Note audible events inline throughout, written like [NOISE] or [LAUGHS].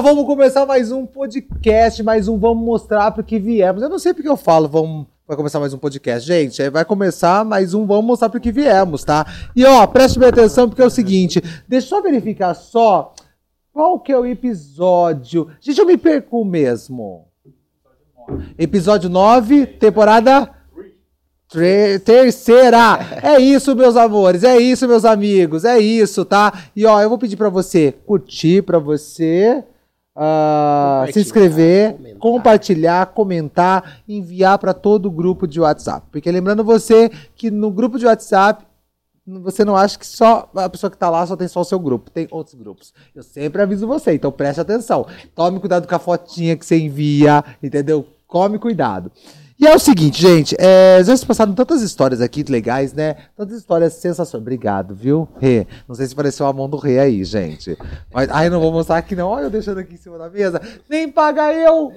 Vamos começar mais um podcast, mais um vamos mostrar pro que viemos. Eu não sei porque eu falo, vamos vai começar mais um podcast. Gente, vai começar mais um vamos mostrar pro que viemos, tá? E ó, preste bem atenção porque é o seguinte, deixa eu só verificar só qual que é o episódio. Gente, eu me perco mesmo. Episódio 9, temporada terceira. É isso, meus amores. É isso, meus amigos. É isso, tá? E ó, eu vou pedir para você curtir, para você uh, se inscrever, comentar. compartilhar, comentar, enviar para todo o grupo de WhatsApp. Porque lembrando você que no grupo de WhatsApp você não acha que só a pessoa que está lá só tem só o seu grupo, tem outros grupos. Eu sempre aviso você, então preste atenção. Tome cuidado com a fotinha que você envia, entendeu? Come cuidado. E é o seguinte, gente, é, já se passaram tantas histórias aqui legais, né? Tantas histórias sensacionais. Obrigado, viu, Rê? Não sei se pareceu a mão do Rê aí, gente. Mas, ai, não vou mostrar aqui não. Olha eu deixando aqui em cima da mesa. Nem paga eu!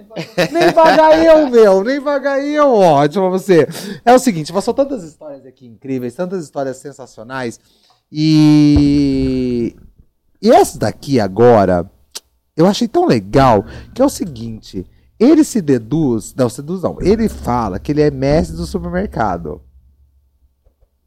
Nem paga eu, meu! Nem paga eu! Ótimo pra você. É o seguinte, passou tantas histórias aqui incríveis, tantas histórias sensacionais. E... E essa daqui agora, eu achei tão legal, que é o seguinte... Ele se deduz, não, seduz não, ele fala que ele é mestre do supermercado.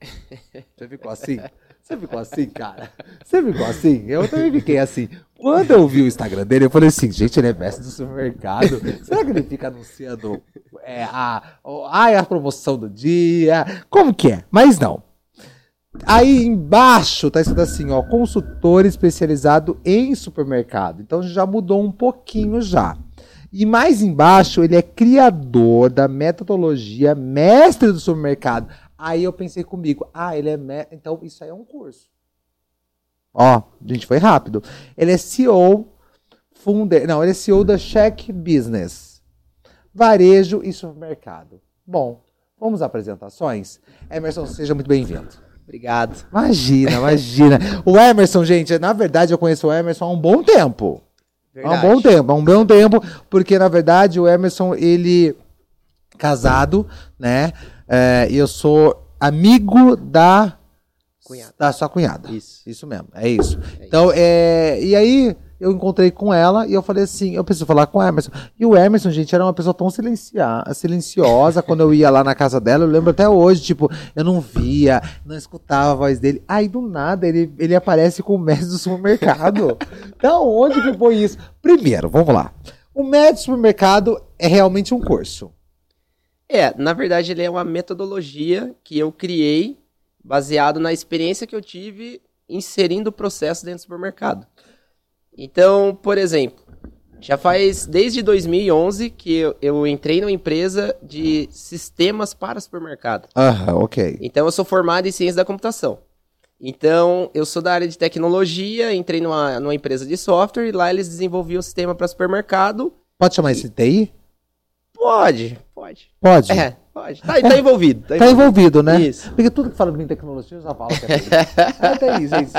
[LAUGHS] Você ficou assim? Você ficou assim, cara? Você ficou assim? Eu também fiquei assim. Quando eu vi o Instagram dele, eu falei assim, gente, ele é mestre do supermercado. Será que ele fica anunciando é, a, a, a promoção do dia? Como que é? Mas não. Aí embaixo tá escrito assim, ó, consultor especializado em supermercado. Então já mudou um pouquinho já. E mais embaixo, ele é criador da metodologia mestre do supermercado. Aí eu pensei comigo, ah, ele é mestre, então isso aí é um curso. Ó, gente, foi rápido. Ele é CEO, funder, não, ele é CEO da Check Business. Varejo e supermercado. Bom, vamos às apresentações? Emerson, seja muito bem-vindo. Obrigado. Imagina, imagina. o Emerson, gente, na verdade eu conheço o Emerson há um bom tempo. Verdade. Há um bom tempo, há um bom tempo, porque na verdade o Emerson, ele casado, né? É, e eu sou amigo da cunhada. da sua cunhada. Isso. Isso mesmo, é isso. É então, isso. É, e aí eu encontrei com ela e eu falei assim, eu preciso falar com o Emerson. E o Emerson, gente, era uma pessoa tão silenciosa quando eu ia lá na casa dela. Eu lembro até hoje, tipo, eu não via, não escutava a voz dele. Aí do nada ele, ele aparece com o mestre do supermercado. [LAUGHS] então, onde que foi isso? Primeiro, vamos lá. O médico do supermercado é realmente um curso. É, na verdade ele é uma metodologia que eu criei baseado na experiência que eu tive inserindo o processo dentro do supermercado. Então, por exemplo, já faz desde 2011 que eu, eu entrei numa empresa de sistemas para supermercado. Ah, ok. Então, eu sou formado em ciência da computação. Então, eu sou da área de tecnologia, entrei numa, numa empresa de software e lá eles desenvolviam o sistema para supermercado. Pode chamar isso de TI? Pode, pode. Pode? É, pode. Tá, tá envolvido. Tá, tá envolvido. né? Isso. Porque tudo que fala de tecnologia eu já falo que é ah, tem, gente.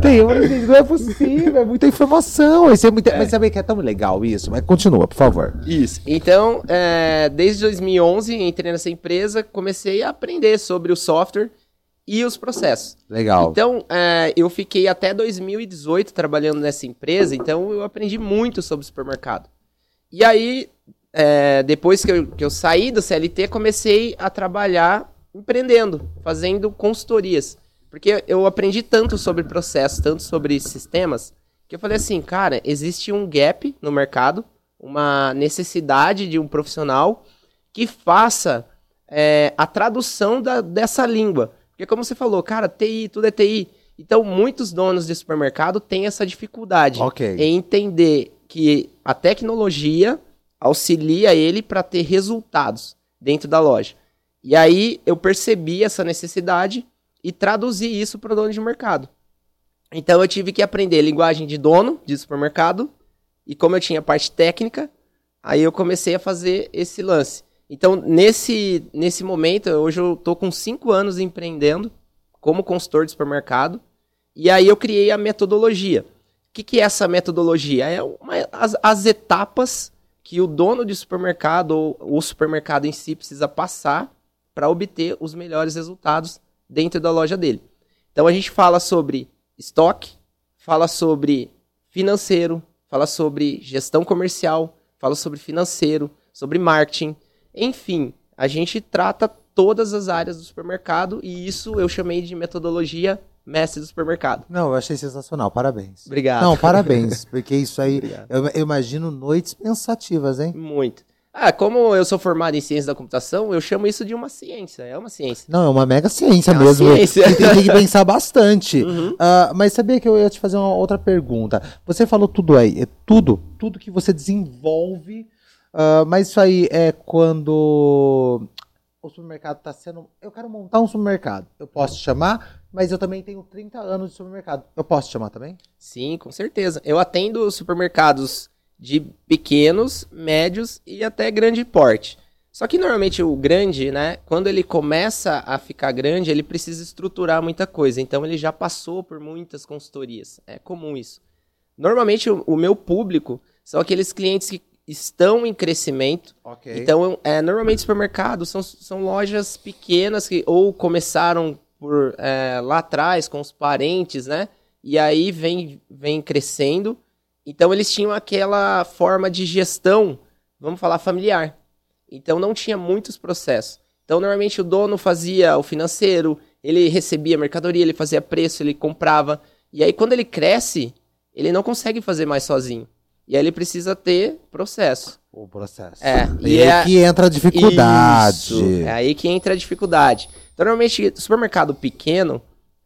Tem, não é possível, é muita informação. Isso é muita, é. Mas sabe que é tão legal isso? Mas continua, por favor. Isso. Então, é, desde 2011, entrei nessa empresa, comecei a aprender sobre o software e os processos. Legal. Então, é, eu fiquei até 2018 trabalhando nessa empresa, então eu aprendi muito sobre supermercado. E aí, é, depois que eu, que eu saí do CLT, comecei a trabalhar empreendendo, fazendo consultorias. Porque eu aprendi tanto sobre processos, tanto sobre sistemas, que eu falei assim, cara, existe um gap no mercado, uma necessidade de um profissional que faça é, a tradução da, dessa língua. Porque como você falou, cara, TI, tudo é TI. Então, muitos donos de supermercado têm essa dificuldade okay. em entender que a tecnologia auxilia ele para ter resultados dentro da loja. E aí eu percebi essa necessidade e traduzi isso para o dono de mercado. Então eu tive que aprender linguagem de dono de supermercado e como eu tinha parte técnica, aí eu comecei a fazer esse lance. Então nesse nesse momento, hoje eu tô com cinco anos empreendendo como consultor de supermercado e aí eu criei a metodologia. O que, que é essa metodologia? É uma, as, as etapas que o dono de supermercado ou o supermercado em si precisa passar para obter os melhores resultados dentro da loja dele. Então a gente fala sobre estoque, fala sobre financeiro, fala sobre gestão comercial, fala sobre financeiro, sobre marketing. Enfim, a gente trata todas as áreas do supermercado e isso eu chamei de metodologia mestre do supermercado. Não, eu achei sensacional, parabéns. Obrigado. Não, parabéns, [LAUGHS] porque isso aí, eu, eu, imagino noites pensativas, hein? Muito. Ah, como eu sou formado em ciência da computação, eu chamo isso de uma ciência, é uma ciência. Não, é uma mega ciência é mesmo. Ciência. Tem, tem, que pensar [LAUGHS] bastante. Uhum. Uh, mas sabia que eu ia te fazer uma outra pergunta. Você falou tudo aí, é tudo, tudo que você desenvolve, uh, mas isso aí é quando o supermercado está sendo. Eu quero montar um supermercado. Eu posso te chamar, mas eu também tenho 30 anos de supermercado. Eu posso te chamar também? Sim, com certeza. Eu atendo supermercados de pequenos, médios e até grande porte. Só que normalmente o grande, né, quando ele começa a ficar grande, ele precisa estruturar muita coisa. Então ele já passou por muitas consultorias. É comum isso. Normalmente o, o meu público são aqueles clientes que estão em crescimento. Okay. Então, é, normalmente supermercados são, são lojas pequenas que ou começaram por é, lá atrás com os parentes, né? E aí vem, vem crescendo. Então eles tinham aquela forma de gestão, vamos falar familiar. Então não tinha muitos processos. Então normalmente o dono fazia o financeiro, ele recebia mercadoria, ele fazia preço, ele comprava. E aí quando ele cresce, ele não consegue fazer mais sozinho. E aí ele precisa ter processo. O processo. É. E, e é aí que entra a dificuldade. Isso, é aí que entra a dificuldade. Então, normalmente, supermercado pequeno,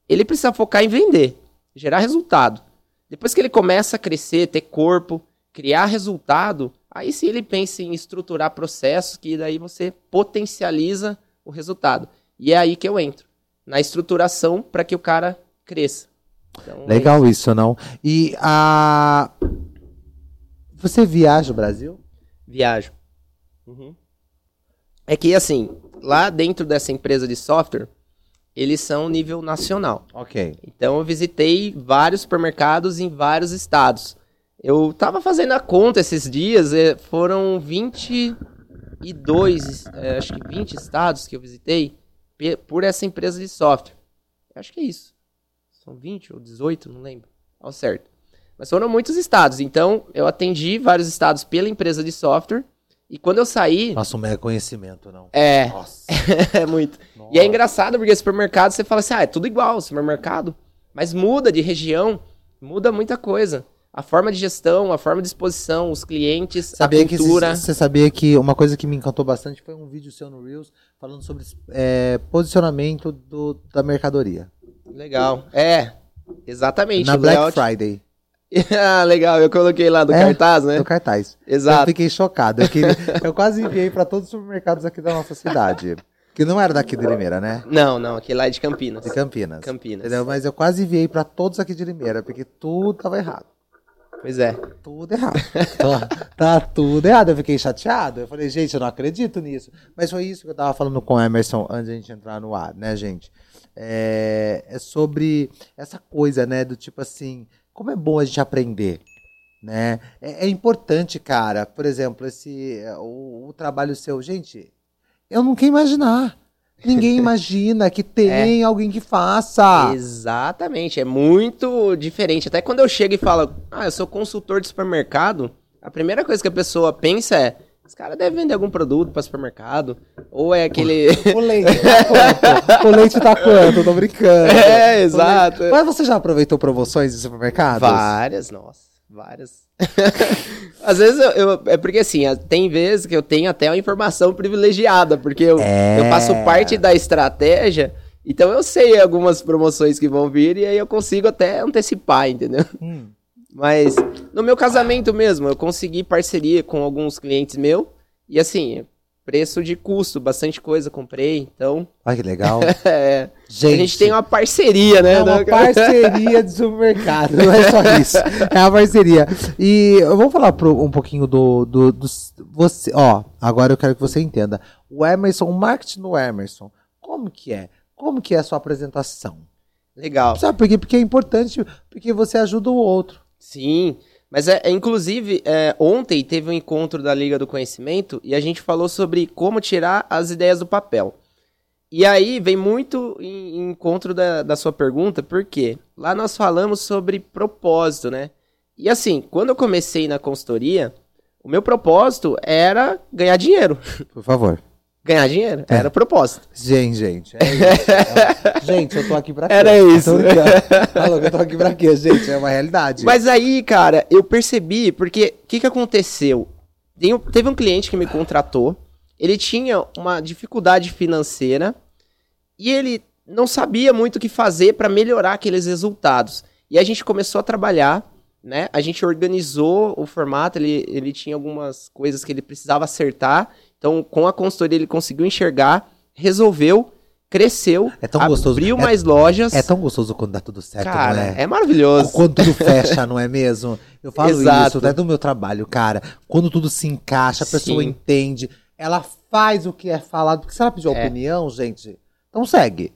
ele precisa focar em vender, gerar resultado. Depois que ele começa a crescer, ter corpo, criar resultado, aí sim ele pensa em estruturar processos que daí você potencializa o resultado. E é aí que eu entro. Na estruturação para que o cara cresça. Então, Legal é isso. isso, não? E a você viaja o Brasil? Viajo. Uhum. É que, assim, lá dentro dessa empresa de software, eles são nível nacional. Ok. Então, eu visitei vários supermercados em vários estados. Eu tava fazendo a conta esses dias, é, foram 22, é, acho que 20 estados que eu visitei por essa empresa de software. Acho que é isso. São 20 ou 18, não lembro. Ao certo. Mas foram muitos estados. Então, eu atendi vários estados pela empresa de software. E quando eu saí. Nossa, um reconhecimento, não. É. Nossa. [LAUGHS] é muito. Nossa. E é engraçado porque supermercado você fala assim: ah, é tudo igual, supermercado. Mas muda de região, muda muita coisa. A forma de gestão, a forma de exposição, os clientes, sabia a cultura. Você sabia que uma coisa que me encantou bastante foi um vídeo seu no Reels falando sobre é, posicionamento do, da mercadoria. Legal. É, exatamente. Na Black Friday. [LAUGHS] ah, legal, eu coloquei lá do é, cartaz, né? Do cartaz. Exato. Eu fiquei chocado. Eu, queria, [LAUGHS] eu quase enviei para todos os supermercados aqui da nossa cidade. Que não era daqui de Limeira, né? Não, não, aqui lá é de Campinas. De Campinas. Campinas. Entendeu? Mas eu quase enviei para todos aqui de Limeira, porque tudo tava errado. Pois é. Tudo errado. tá, tudo errado. Eu fiquei chateado. Eu falei, gente, eu não acredito nisso. Mas foi isso que eu tava falando com o Emerson antes de a gente entrar no ar, né, gente? É, é sobre essa coisa, né, do tipo assim, como é bom a gente aprender. Né? É, é importante, cara. Por exemplo, esse o, o, trabalho seu, gente, eu nunca ia imaginar. Ninguém [LAUGHS] imagina que tem é. alguém que faça. Exatamente, é muito diferente. Até quando eu chego e falo, ah, eu sou consultor de supermercado, a primeira coisa que a pessoa pensa é, os caras devem vender algum produto para supermercado. Ou é aquele. [LAUGHS] O leite tá [LAUGHS] quanto? o leite tá quanto? Tô brincando. É, exato. Mas você já aproveitou promoções de supermercados? Várias, nossa. Várias. [LAUGHS] Às vezes eu, eu, É porque assim, tem vezes que eu tenho até uma informação privilegiada, porque eu, é... eu faço parte da estratégia. Então eu sei algumas promoções que vão vir e aí eu consigo até antecipar, entendeu? Hum. Mas no meu casamento mesmo, eu consegui parceria com alguns clientes meus. E assim, preço de custo, bastante coisa comprei, então. Olha que legal. [LAUGHS] é, gente, a gente tem uma parceria, né? É uma parceria de supermercado, não é só isso. É uma parceria. E eu vou falar pro, um pouquinho do, do, do, você, ó, agora eu quero que você entenda. O Emerson, o marketing no Emerson, como que é? Como que é a sua apresentação? Legal. Sabe por quê? Porque é importante, porque você ajuda o outro. Sim, mas é, é inclusive é, ontem teve um encontro da Liga do Conhecimento e a gente falou sobre como tirar as ideias do papel. E aí vem muito em, em encontro da, da sua pergunta, porque lá nós falamos sobre propósito, né? E assim, quando eu comecei na consultoria, o meu propósito era ganhar dinheiro. Por favor. Ganhar dinheiro, É. era o propósito. Gente, gente. É isso. [LAUGHS] gente, eu tô aqui pra quê? Era isso. Tá louco, eu tô aqui pra quê, gente? É uma realidade. Mas aí, cara, eu percebi, porque o que, que aconteceu? Teve um cliente que me contratou, ele tinha uma dificuldade financeira e ele não sabia muito o que fazer para melhorar aqueles resultados. E a gente começou a trabalhar, né? A gente organizou o formato, ele, ele tinha algumas coisas que ele precisava acertar. Então, com a consultoria, ele conseguiu enxergar, resolveu, cresceu, É tão gostoso. abriu É- mais lojas. É tão gostoso quando dá tudo certo, cara, não é? é maravilhoso. Quando tudo fecha, não é mesmo? Eu falo Exato. isso, até do meu trabalho, cara. Quando tudo se encaixa, a pessoa Sim. entende, ela faz o que é falado. Porque se ela pedir É. opinião, gente, então segue.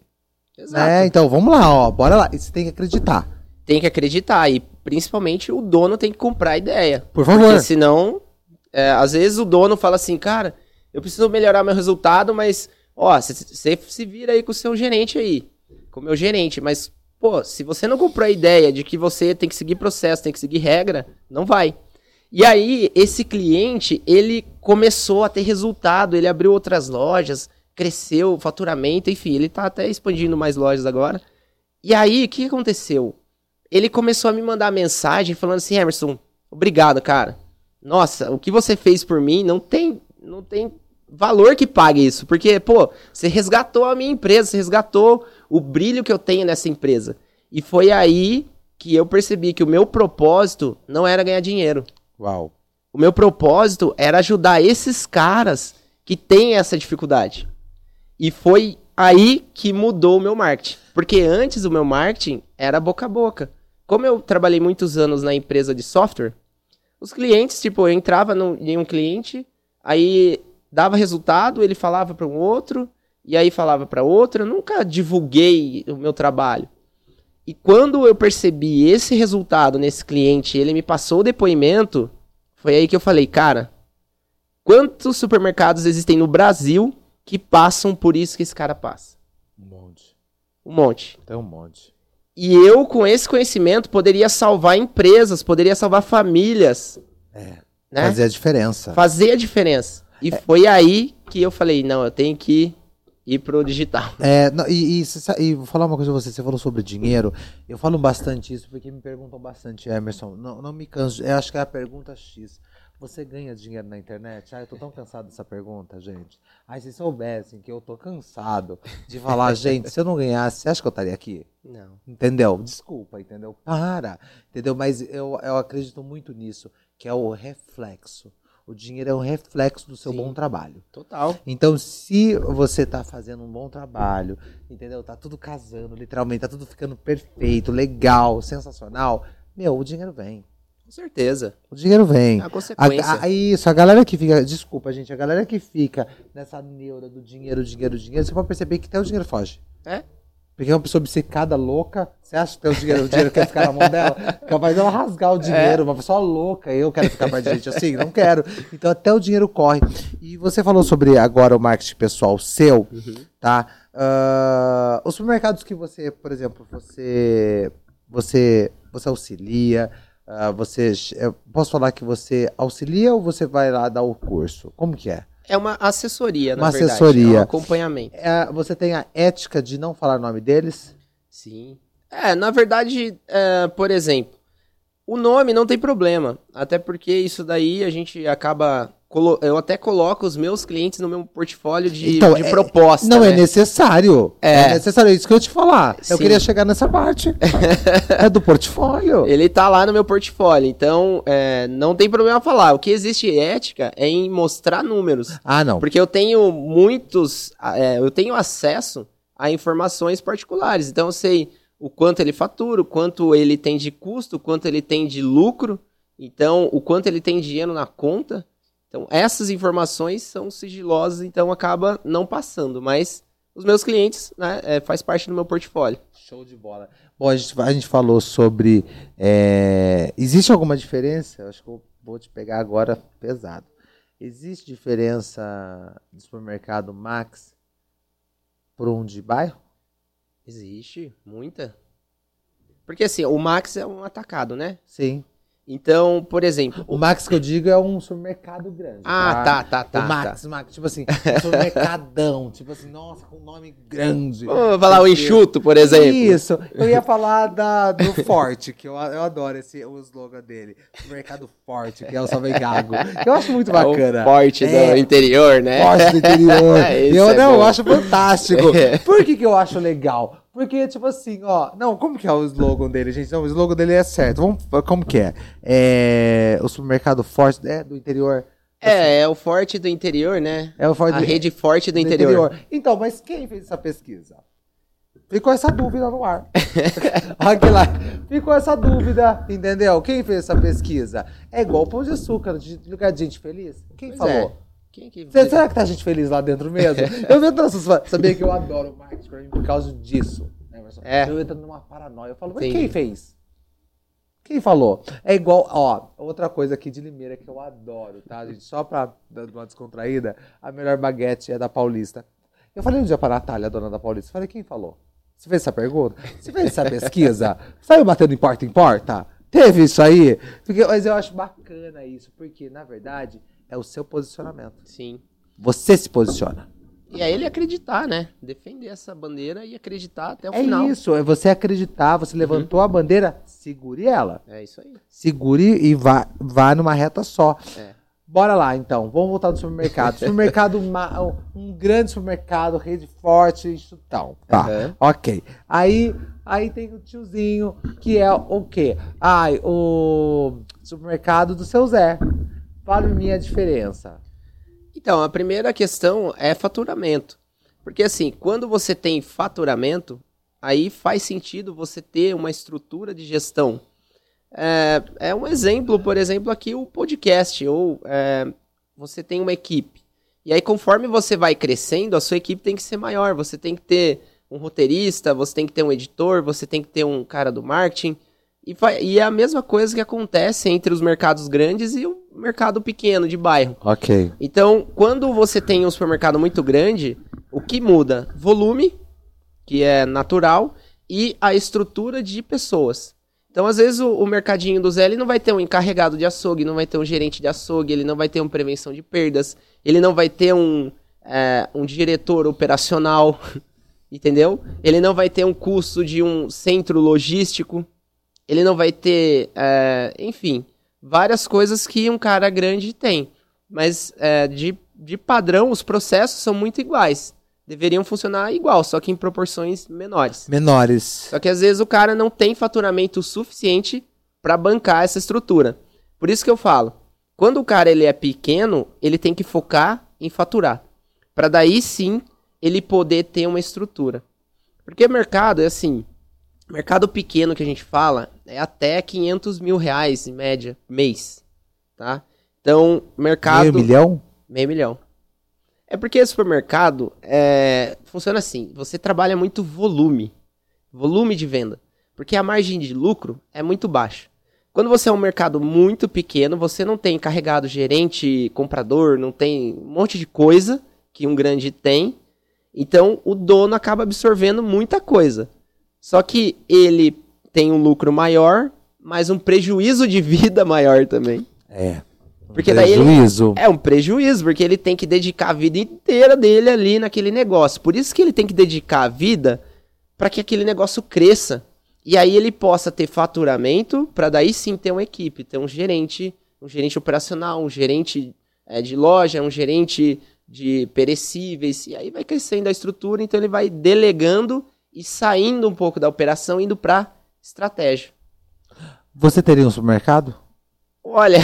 Exato. Né? Então vamos lá, ó. Bora lá. E você tem que acreditar. tem que acreditar e principalmente o dono tem que comprar a ideia. Por favor. Porque senão, é, às vezes o dono fala assim, cara, eu preciso melhorar meu resultado, mas, ó, você se vira aí com o seu gerente aí, com o meu gerente, mas, pô, se você não comprou a ideia de que você tem que seguir processo, tem que seguir regra, não vai. E aí, esse cliente, ele começou a ter resultado, ele abriu outras lojas, cresceu o faturamento, enfim, ele tá até expandindo mais lojas agora. E aí, o que aconteceu? Ele começou a me mandar mensagem falando assim, Emerson, obrigado, cara. Nossa, o que você fez por mim não tem, não tem valor que pague isso, porque, pô, você resgatou a minha empresa, você resgatou o brilho que eu tenho nessa empresa. E foi aí que eu percebi que o meu propósito não era ganhar dinheiro. Uau. O meu propósito era ajudar esses caras que têm essa dificuldade. E foi aí que mudou o meu marketing. Porque antes o meu marketing era boca a boca. Como eu trabalhei muitos anos na empresa de software, os clientes, tipo, eu entrava no- em um cliente, aí dava resultado, ele falava para um outro, e aí falava para outro. Eu nunca divulguei o meu trabalho. E quando eu percebi esse resultado nesse cliente, ele me passou o depoimento, foi aí que eu falei, cara, quantos supermercados existem no Brasil que passam por isso que esse cara passa? Um monte. Um monte. Tem um monte. E eu, com esse conhecimento, poderia salvar empresas, poderia salvar famílias, É. né? Fazer a diferença. Fazer a diferença. E foi aí que eu falei, não, eu tenho que ir pro digital. É, não, e, e, e vou falar uma coisa pra você, você falou sobre dinheiro, eu falo bastante isso porque me perguntam bastante, Emerson, não, não me canso, eu acho que é a pergunta X, você ganha dinheiro na internet? Ah, eu tô tão cansado dessa pergunta, gente. Ai, se soubessem que eu tô cansado de falar, [LAUGHS] gente, se eu não ganhasse, você acha que eu estaria aqui? Não. Entendeu? Desculpa, entendeu? Para, entendeu? Mas eu, eu acredito muito nisso, que é o reflexo. O dinheiro é um reflexo do seu Sim. bom trabalho. Total. Então, se você tá fazendo um bom trabalho, entendeu? Tá tudo casando, literalmente, tá tudo ficando perfeito, legal, sensacional, meu, o dinheiro vem. Com certeza. O dinheiro vem. É a A- consequência. a- isso, a galera que fica, desculpa, gente, a galera que fica nessa neura do dinheiro, dinheiro, dinheiro, você pode perceber que até o dinheiro foge. É? Porque é uma pessoa obcecada, louca. Você acha que o dinheiro, o dinheiro quer ficar na mão dela? Capaz dela rasgar o dinheiro. Uma pessoa louca. Eu quero ficar perto de gente assim? Não quero. Então até o dinheiro corre. E você falou sobre agora o marketing pessoal seu, tá? Ah, os supermercados que você, por exemplo, você você você auxilia, ah, você eu posso falar que você auxilia ou você vai lá dar o curso? Como que é? É uma assessoria, na Uma verdade. assessoria. É um acompanhamento. É, você tem a ética de não falar o nome deles? Sim. É, na verdade, é, por exemplo, o nome não tem problema. Até porque isso daí a gente acaba. Eu até coloco os meus clientes no meu portfólio de, Então, de é- proposta. Não é né? necessário. É. É. necessário, é isso que eu ia te falar. Eu Sim. queria chegar nessa parte. [LAUGHS] é do portfólio. Ele tá lá no meu portfólio. Então, é, não tem problema falar. O que existe ética é em mostrar números. Ah, não. Porque eu tenho muitos. é, eu tenho acesso a informações particulares. Então eu sei o quanto ele fatura, o quanto ele tem de custo, o quanto ele tem de lucro, então o quanto ele tem dinheiro na conta. Então essas informações são sigilosas, então acaba não passando. Mas os meus clientes, né, é, faz parte do meu portfólio. Show de bola. Bom, a gente, a gente falou sobre. é, existe alguma diferença? Eu acho que eu vou te pegar agora pesado. Existe diferença do supermercado Max para um de bairro? Existe muita. Porque assim, o Max é um atacado, né? Sim. Então, por exemplo. O Max que eu digo é um supermercado grande. Ah, tá, tá, tá. o Max, tá. Max, tipo assim, um supermercadão. [LAUGHS] tipo assim, nossa, com nome grande. Vamos falar o enxuto, por exemplo. Isso. Eu ia falar da, do Forte, que eu, eu adoro esse, o slogan dele. Supermercado Forte, que é o Salve Gago. Eu acho muito bacana. É o forte É. do interior, né? Forte do interior. [LAUGHS] Eu é não, bom. eu acho fantástico. [LAUGHS] Por que, que eu acho legal? Porque, tipo assim, ó. Não, como que é o slogan dele, gente? Não, o slogan dele é certo. Vamos, como que é? É. O supermercado forte é, do interior. É, é o forte do interior, né? É o forte A do- rede forte do, interior. Então, mas quem fez essa pesquisa? Ficou essa dúvida no ar. [LAUGHS] Aqui lá. Ficou essa dúvida, entendeu? Quem fez essa pesquisa? É igual pão de açúcar, de lugar de gente feliz. Quem Pois falou? é. Quem que... Cê- será que tá gente feliz lá dentro mesmo? [LAUGHS] Eu entro nessas. Sabia que eu adoro o mim por causa disso. né, Emerson? É. Eu entro numa paranoia. Eu falo, mas Sim. quem fez? Quem falou? É igual, ó, outra coisa aqui de Limeira que eu adoro, tá, gente? Só pra dar uma descontraída, a melhor baguete é da Paulista. Eu falei um dia pra Natália, a dona da Paulista, falei, quem falou? Você fez essa pergunta? Você fez essa pesquisa? [LAUGHS] Saiu batendo em porta em porta? Teve isso aí? Porque, mas eu acho bacana isso, porque, na verdade, é o seu posicionamento. Sim. Você se posiciona. E aí ele acreditar, né? Defender essa bandeira e acreditar até o É final. isso, é você acreditar, você levantou a bandeira, segure ela. É isso aí. Segure e vá, vá numa reta só. É. Bora lá, então. Vamos voltar no supermercado. [LAUGHS] supermercado, um grande supermercado, rede forte, isso tal. Tá, Aham. ok. Aí, aí tem o tiozinho, que é o quê? Ai, o supermercado do seu Zé. Fale-me a diferença. Então, a primeira questão é faturamento. Porque assim, quando você tem faturamento, aí faz sentido você ter uma estrutura de gestão. É, é um exemplo, por exemplo, aqui o podcast, ou é, você tem uma equipe. E aí, conforme você vai crescendo, a sua equipe tem que ser maior. Você tem que ter um roteirista, você tem que ter um editor, você tem que ter um cara do marketing. E, e é a mesma coisa que acontece entre os mercados grandes e o mercado pequeno de bairro. Ok. Então, quando você tem um supermercado muito grande, o que muda? Volume, que é natural, e a estrutura de pessoas. Então, às vezes, o, o mercadinho do Zé ele não vai ter um encarregado de açougue, não vai ter um gerente de açougue, ele não vai ter uma prevenção de perdas, ele não vai ter um, é, um diretor operacional, [LAUGHS] entendeu? Ele não vai ter um custo de um centro logístico, ele não vai ter, é, enfim, várias coisas que um cara grande tem. Mas é, de, de padrão, os processos são muito iguais. Deveriam funcionar igual, só que em proporções menores. Menores. Só que às vezes o cara não tem faturamento suficiente para bancar essa estrutura. Por isso que eu falo, quando o cara ele é pequeno, ele tem que focar em faturar, para daí sim ele poder ter uma estrutura. Porque mercado é assim, mercado pequeno que a gente fala é até 500 mil reais em média mês, tá? Então mercado Meio milhão? Meio milhão. É porque supermercado é, funciona assim: você trabalha muito volume, volume de venda, porque a margem de lucro é muito baixa. Quando você é um mercado muito pequeno, você não tem carregado gerente, comprador, não tem um monte de coisa que um grande tem. Então o dono acaba absorvendo muita coisa. Só que ele tem um lucro maior, mas um prejuízo de vida [LAUGHS] maior também. É. Porque daí ele- Prejuízo. É um prejuízo, porque ele tem que dedicar a vida inteira dele ali naquele negócio. Por isso que ele tem que dedicar a vida para que aquele negócio cresça. E aí ele possa ter faturamento para daí sim ter uma equipe, ter um gerente, um gerente operacional, um gerente eh, de loja, um gerente de perecíveis. E aí vai crescendo a estrutura, então ele vai delegando e saindo um pouco da operação, indo para estratégia. Você teria um supermercado? Olha,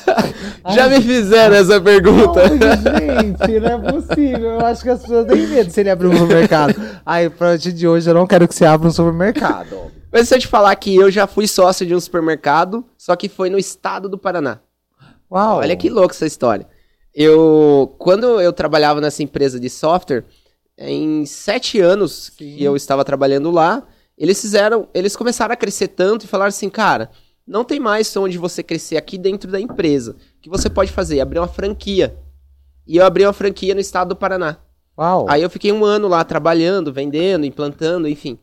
[LAUGHS] já me fizeram essa pergunta. Ai, gente, não é possível. Eu acho que as pessoas têm medo se ele abrir um supermercado. Aí, pra partir de hoje, eu não quero que você abra um supermercado. Mas se eu te falar que eu já fui sócio de um supermercado, só que foi no estado do Paraná. Uau. Olha que louco essa história. Eu, quando eu trabalhava nessa empresa de software, em sete anos que eu estava trabalhando lá, eles fizeram, eles começaram a crescer tanto e falaram assim, cara, não tem mais onde você crescer aqui dentro da empresa. O que você pode fazer? Abrir uma franquia. E eu abri uma franquia no estado do Paraná. Uau. Aí eu fiquei um ano lá trabalhando, vendendo, implantando, enfim.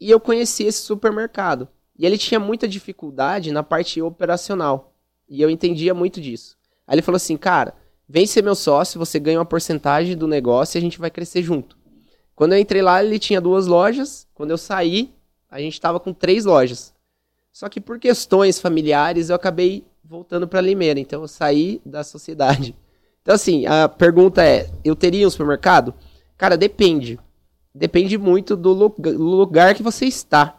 E eu conheci esse supermercado. E ele tinha muita dificuldade na parte operacional. E eu entendia muito disso. Aí ele falou assim, cara, vem ser meu sócio, você ganha uma porcentagem do negócio e a gente vai crescer junto. Quando eu entrei lá, ele tinha duas lojas. Quando eu saí, a gente estava com três lojas. Só que por questões familiares, eu acabei voltando para Limeira. Então eu saí da sociedade. Então, assim, a pergunta é: eu teria um supermercado? Cara, depende. Depende muito do lugar que você está.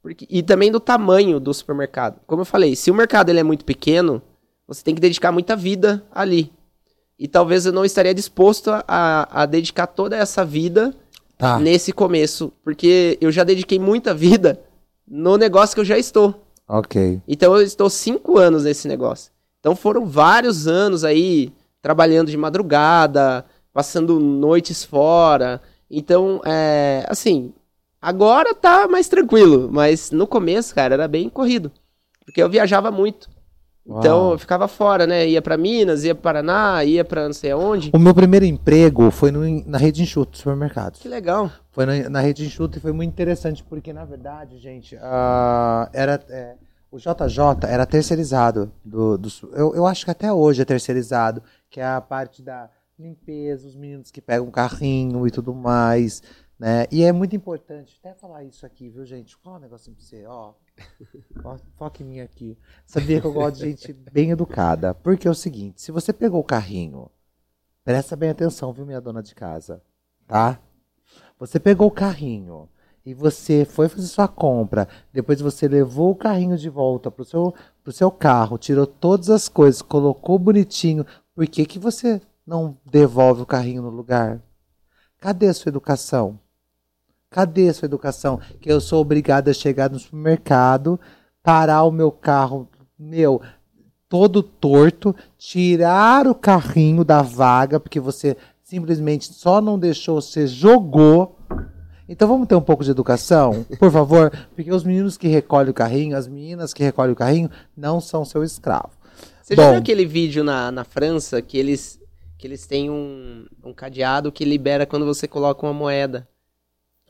Porque, e também do tamanho do supermercado. Como eu falei, se o mercado ele é muito pequeno, você tem que dedicar muita vida ali. E talvez eu não estaria disposto a, a dedicar toda essa vida tá. nesse começo. Porque eu já dediquei muita vida no negócio que eu já estou. Ok. Então eu estou cinco anos nesse negócio. Então foram vários anos aí trabalhando de madrugada, passando noites fora. Então, é, assim, agora tá mais tranquilo, mas no começo, cara, era bem corrido. Porque eu viajava muito. Então Uau. eu ficava fora, né? Ia para Minas, ia para Paraná, ia para não sei aonde. O meu primeiro emprego foi no, na rede enxuto, supermercados. Que legal. Foi na, na rede enxuto e foi muito interessante porque na verdade, gente, uh, era é, o JJ era terceirizado do, do eu, eu acho que até hoje é terceirizado, que é a parte da limpeza, os meninos que pegam carrinho e tudo mais, né? E é muito importante até falar isso aqui, viu, gente? Vou falar um negocinho pra você, ó. Foca em mim aqui. Sabia que eu gosto de gente bem educada. Porque é o seguinte, se você pegou o carrinho, presta bem atenção, viu, minha dona de casa, tá? Você pegou o carrinho e você foi fazer sua compra, depois você levou o carrinho de volta pro seu, pro seu carro, tirou todas as coisas, colocou bonitinho, por que, que você não devolve o carrinho no lugar? Cadê a sua educação? Cadê a sua educação? Que eu sou obrigado a chegar no supermercado, parar o meu carro, meu, todo torto, tirar o carrinho da vaga, porque você simplesmente só não deixou, você jogou. Então vamos ter um pouco de educação, por favor, porque os meninos que recolhem o carrinho, as meninas que recolhem o carrinho, não são seu escravo. Você Bom, já viu aquele vídeo na, na França que eles, que eles têm um, um cadeado que libera quando você coloca uma moeda?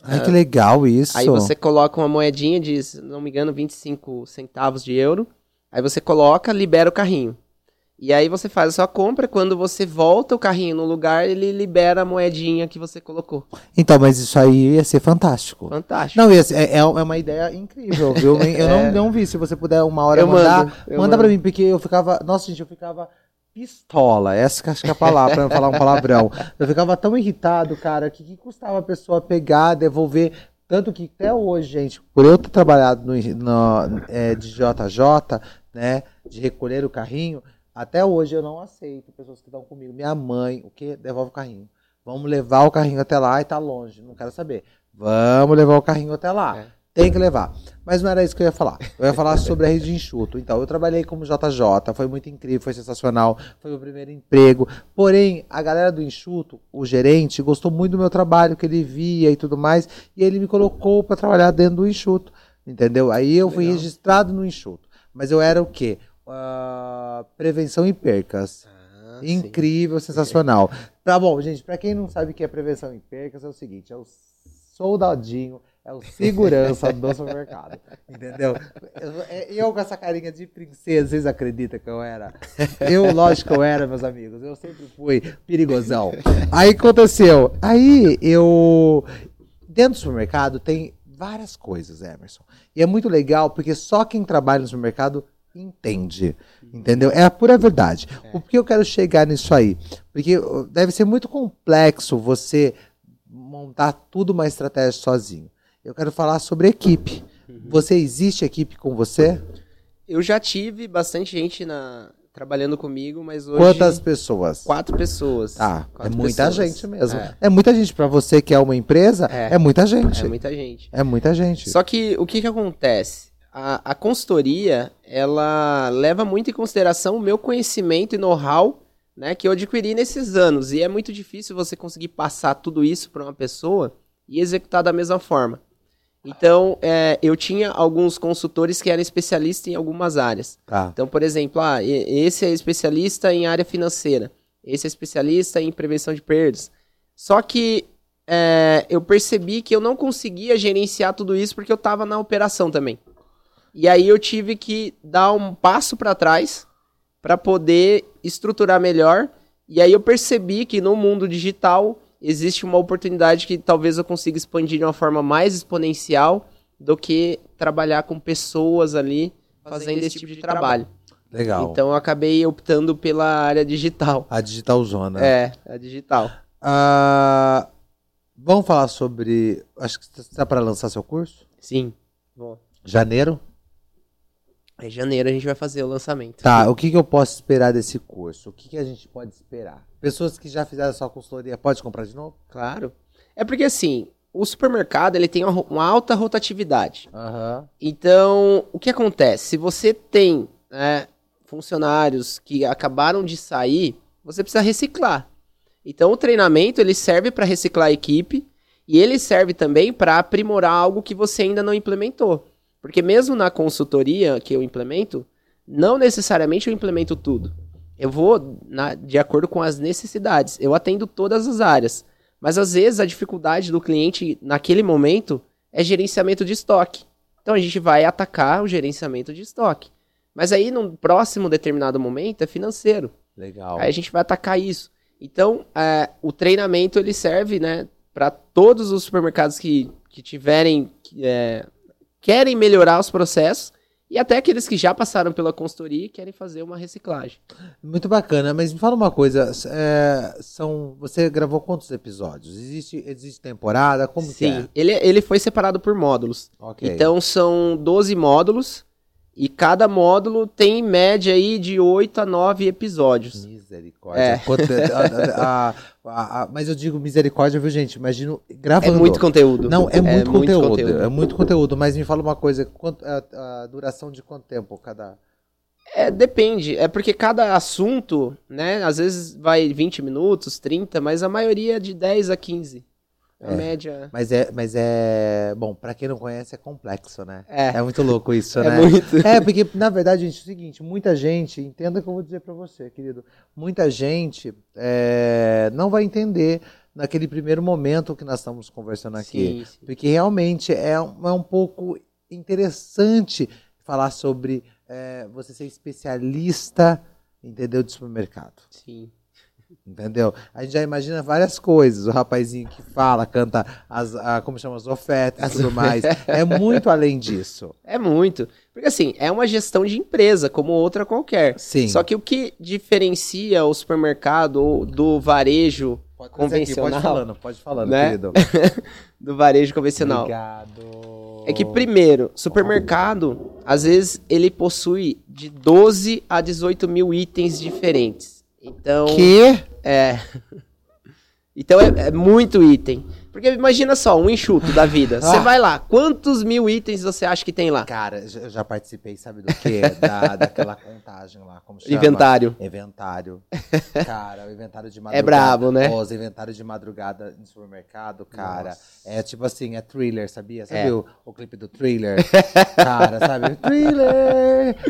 Ai, que legal isso. Aí você coloca uma moedinha de, se não me engano, 25 centavos de euro. Aí você coloca, libera o carrinho. E aí você faz a sua compra, quando você volta o carrinho no lugar, ele libera a moedinha que você colocou. Então, mas isso aí ia ser fantástico. Fantástico. Não, ia ser, é, é uma ideia incrível, viu? [LAUGHS] Eu é. não, não vi, se você puder uma hora eu mandar, mando, manda mando. pra mim, porque eu ficava, nossa gente, eu ficava pistola, essa que acho que é a palavra, pra não falar um palavrão. Eu ficava tão irritado, cara, que, que custava a pessoa pegar, devolver, tanto que até hoje, gente, por eu ter trabalhado no, no é, de JJ, né, de recolher o carrinho, até hoje eu não aceito pessoas que estão comigo. Minha mãe, o que? Devolve o carrinho. Vamos levar o carrinho até lá e tá longe. Não quero saber. Vamos levar o carrinho até lá. É. Tem que levar. Mas não era isso que eu ia falar. Eu ia falar sobre a rede de enxuto. Então, eu trabalhei como JJ, foi muito incrível, foi sensacional, foi meu primeiro emprego. Porém, a galera do enxuto, o gerente, gostou muito do meu trabalho, que ele via e tudo mais, e ele me colocou para trabalhar dentro do enxuto. Entendeu? Aí eu fui Legal. registrado no enxuto. Mas eu era o quê? Uh, prevenção em percas. Ah, Incrível, sim. sensacional. Tá bom, gente, para quem não sabe o que é prevenção em percas, é o seguinte, é o soldadinho, é o segurança [LAUGHS] do supermercado. Entendeu? Eu, é, eu, com essa carinha de princesa, vocês acreditam que eu era? Eu, lógico que eu era, meus amigos. Eu sempre fui perigosão. Aí aconteceu. Aí eu. Dentro do supermercado tem várias coisas, Emerson. E é muito legal porque só quem trabalha no supermercado entende. Entendeu? É a pura verdade. É. Por que eu quero chegar nisso aí? Porque deve ser muito complexo você montar tudo uma estratégia sozinho. Eu quero falar sobre equipe. Uhum. Você existe equipe com você? Eu já tive bastante gente na, trabalhando comigo, mas hoje. Quantas pessoas? Quatro pessoas. Ah, é muita pessoas. gente mesmo. É. é. muita gente. para você que é uma empresa, é. é. muita gente. É muita gente. É muita gente. Só que o que, que acontece? a, a consultoria, ela leva muito em consideração o meu conhecimento e know-how né, que eu adquiri nesses anos. E é muito difícil você conseguir passar tudo isso para uma pessoa e executar da mesma forma. Então, é, eu tinha alguns consultores que eram especialistas em algumas áreas. Tá. Então, por exemplo, ah, esse é especialista em área financeira, esse é especialista em prevenção de perdas. Só que é, eu percebi que eu não conseguia gerenciar tudo isso porque eu estava na operação também. E aí eu tive que dar um passo para trás para poder estruturar melhor. E aí eu percebi que no mundo digital existe uma oportunidade que talvez eu consiga expandir de uma forma mais exponencial do que trabalhar com pessoas ali fazendo esse tipo de trabalho. Legal. Então eu acabei optando pela área digital. a digital zona. É, a digital. Ah, vamos falar sobre. Acho que você está para lançar seu curso? Sim. Bom, Janeiro? Em janeiro a gente vai fazer o lançamento. Tá, o que, que eu posso esperar desse curso? O que, que a gente pode esperar? Pessoas que já fizeram sua consultoria, pode comprar de novo? Claro. É porque assim, o supermercado ele tem uma, uma alta rotatividade. Aham. Então, o que acontece? Se você tem né, funcionários que acabaram de sair, você precisa reciclar. Então, o treinamento ele serve para reciclar a equipe e ele serve também para aprimorar algo que você ainda não implementou. Porque mesmo na consultoria que eu implemento, não necessariamente eu implemento tudo. Eu vou na- de acordo com as necessidades. Eu atendo todas as áreas. Mas às vezes a dificuldade do cliente naquele momento é gerenciamento de estoque. Então a gente vai atacar o gerenciamento de estoque. Mas aí, num próximo determinado momento, é financeiro. Legal. Aí a gente vai atacar isso. Então, é, o treinamento ele serve, né, para todos os supermercados que, que tiverem, é, querem melhorar os processos e até aqueles que já passaram pela consultoria e querem fazer uma reciclagem. Muito bacana, mas me fala uma coisa. é, são, você gravou quantos episódios? Existe, existe temporada? Como que é? ele, ele foi separado por módulos. Ok. Então são 12 módulos e cada módulo tem em média aí de 8 a 9 episódios. Misericórdia. É. Quanto- [LAUGHS] a- a- a- mas eu digo misericórdia, viu, gente? Imagino É gravando. muito conteúdo. Não, é muito, conteúdo, conteúdo. É muito conteúdo. Mas me fala uma coisa: quanto, a, a duração de quanto tempo cada. É, depende. É porque cada assunto, né, às vezes vai 20 minutos, 30, mas a maioria é de 10 a 15. A É. média. Mas é, mas é. Bom, pra quem não conhece, é complexo, né? É, É muito louco isso, [LAUGHS] é né? muito. É, porque, na verdade, gente, é o seguinte, muita gente, entenda o que eu vou dizer pra você, querido. Muita gente é, não vai entender naquele primeiro momento que nós estamos conversando aqui. Sim, sim. Porque realmente é um, é um pouco interessante falar sobre é, você ser especialista, entendeu, de supermercado. sim. Entendeu? A gente já imagina várias coisas. O rapazinho que fala, canta as, a, como chama, as ofertas e tudo mais. É muito além disso. É muito. Porque assim, é uma gestão de empresa, como outra qualquer. Sim. Só que o que diferencia o supermercado do varejo, Pode trazer aqui, convencional, pode falando, pode falando, né? querido. [LAUGHS] do varejo convencional, Obrigado. é que primeiro, supermercado, às vezes ele possui de 12 a 18 mil itens diferentes. Então, Que? é. [LAUGHS] Então é, é muito item. Porque imagina só, um enxuto da vida. [LAUGHS] Você Ah. vai lá, quantos mil itens você acha que tem lá? Cara, já- eu já participei, sabe do quê? Da, daquela contagem lá, como chama? Inventário. Inventário. [LAUGHS] Cara, o inventário de madrugada. É brabo, né? Os inventários de madrugada no supermercado, cara. Nossa. É tipo assim, é thriller, sabia? Sabe É. o, o clipe do thriller? cara, sabe? Thriller! [LAUGHS]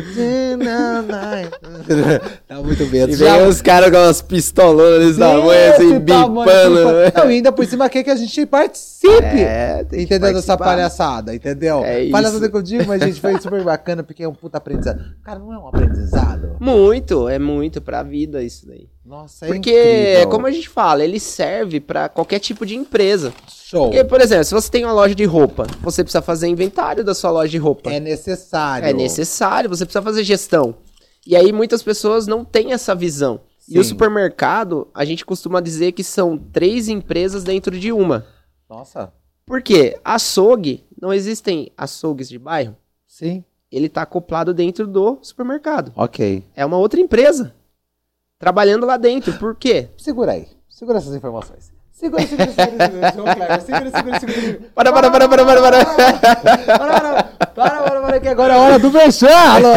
Tá muito medo. E vem os caras com umas pistolonas desse tamanho, assim, bipando. né? Não, e ainda por cima que a gente participe. É, Entendeu dessa palhaçada, entendeu? É isso. palhaçada que eu digo, mas gente, foi super bacana porque é um puta aprendizado. Cara, não é um aprendizado? Muito, é muito pra vida isso daí. Nossa, é Porque, incrível. como a gente fala, ele serve pra qualquer tipo de empresa. Show. Porque, por exemplo, se você tem uma loja de roupa, você precisa fazer inventário da sua loja de roupa. É necessário. É necessário, você precisa fazer gestão. E aí muitas pessoas não têm essa visão. E Sim. o supermercado, a gente costuma dizer que são três empresas dentro de uma. Nossa, Por quê? Açougue, não existem açougues de bairro. sim. Ele está acoplado dentro do supermercado. Ok. É uma outra empresa. Trabalhando lá dentro. Por quê? Segura aí. Segura essas informações. Segura, segura, segura, segura. Kleber, Segura, segura, segura, segura. Para, para, para, para, para, para. Para, para, para, para, para, que agora é a hora do Merchan, [LAUGHS] alô.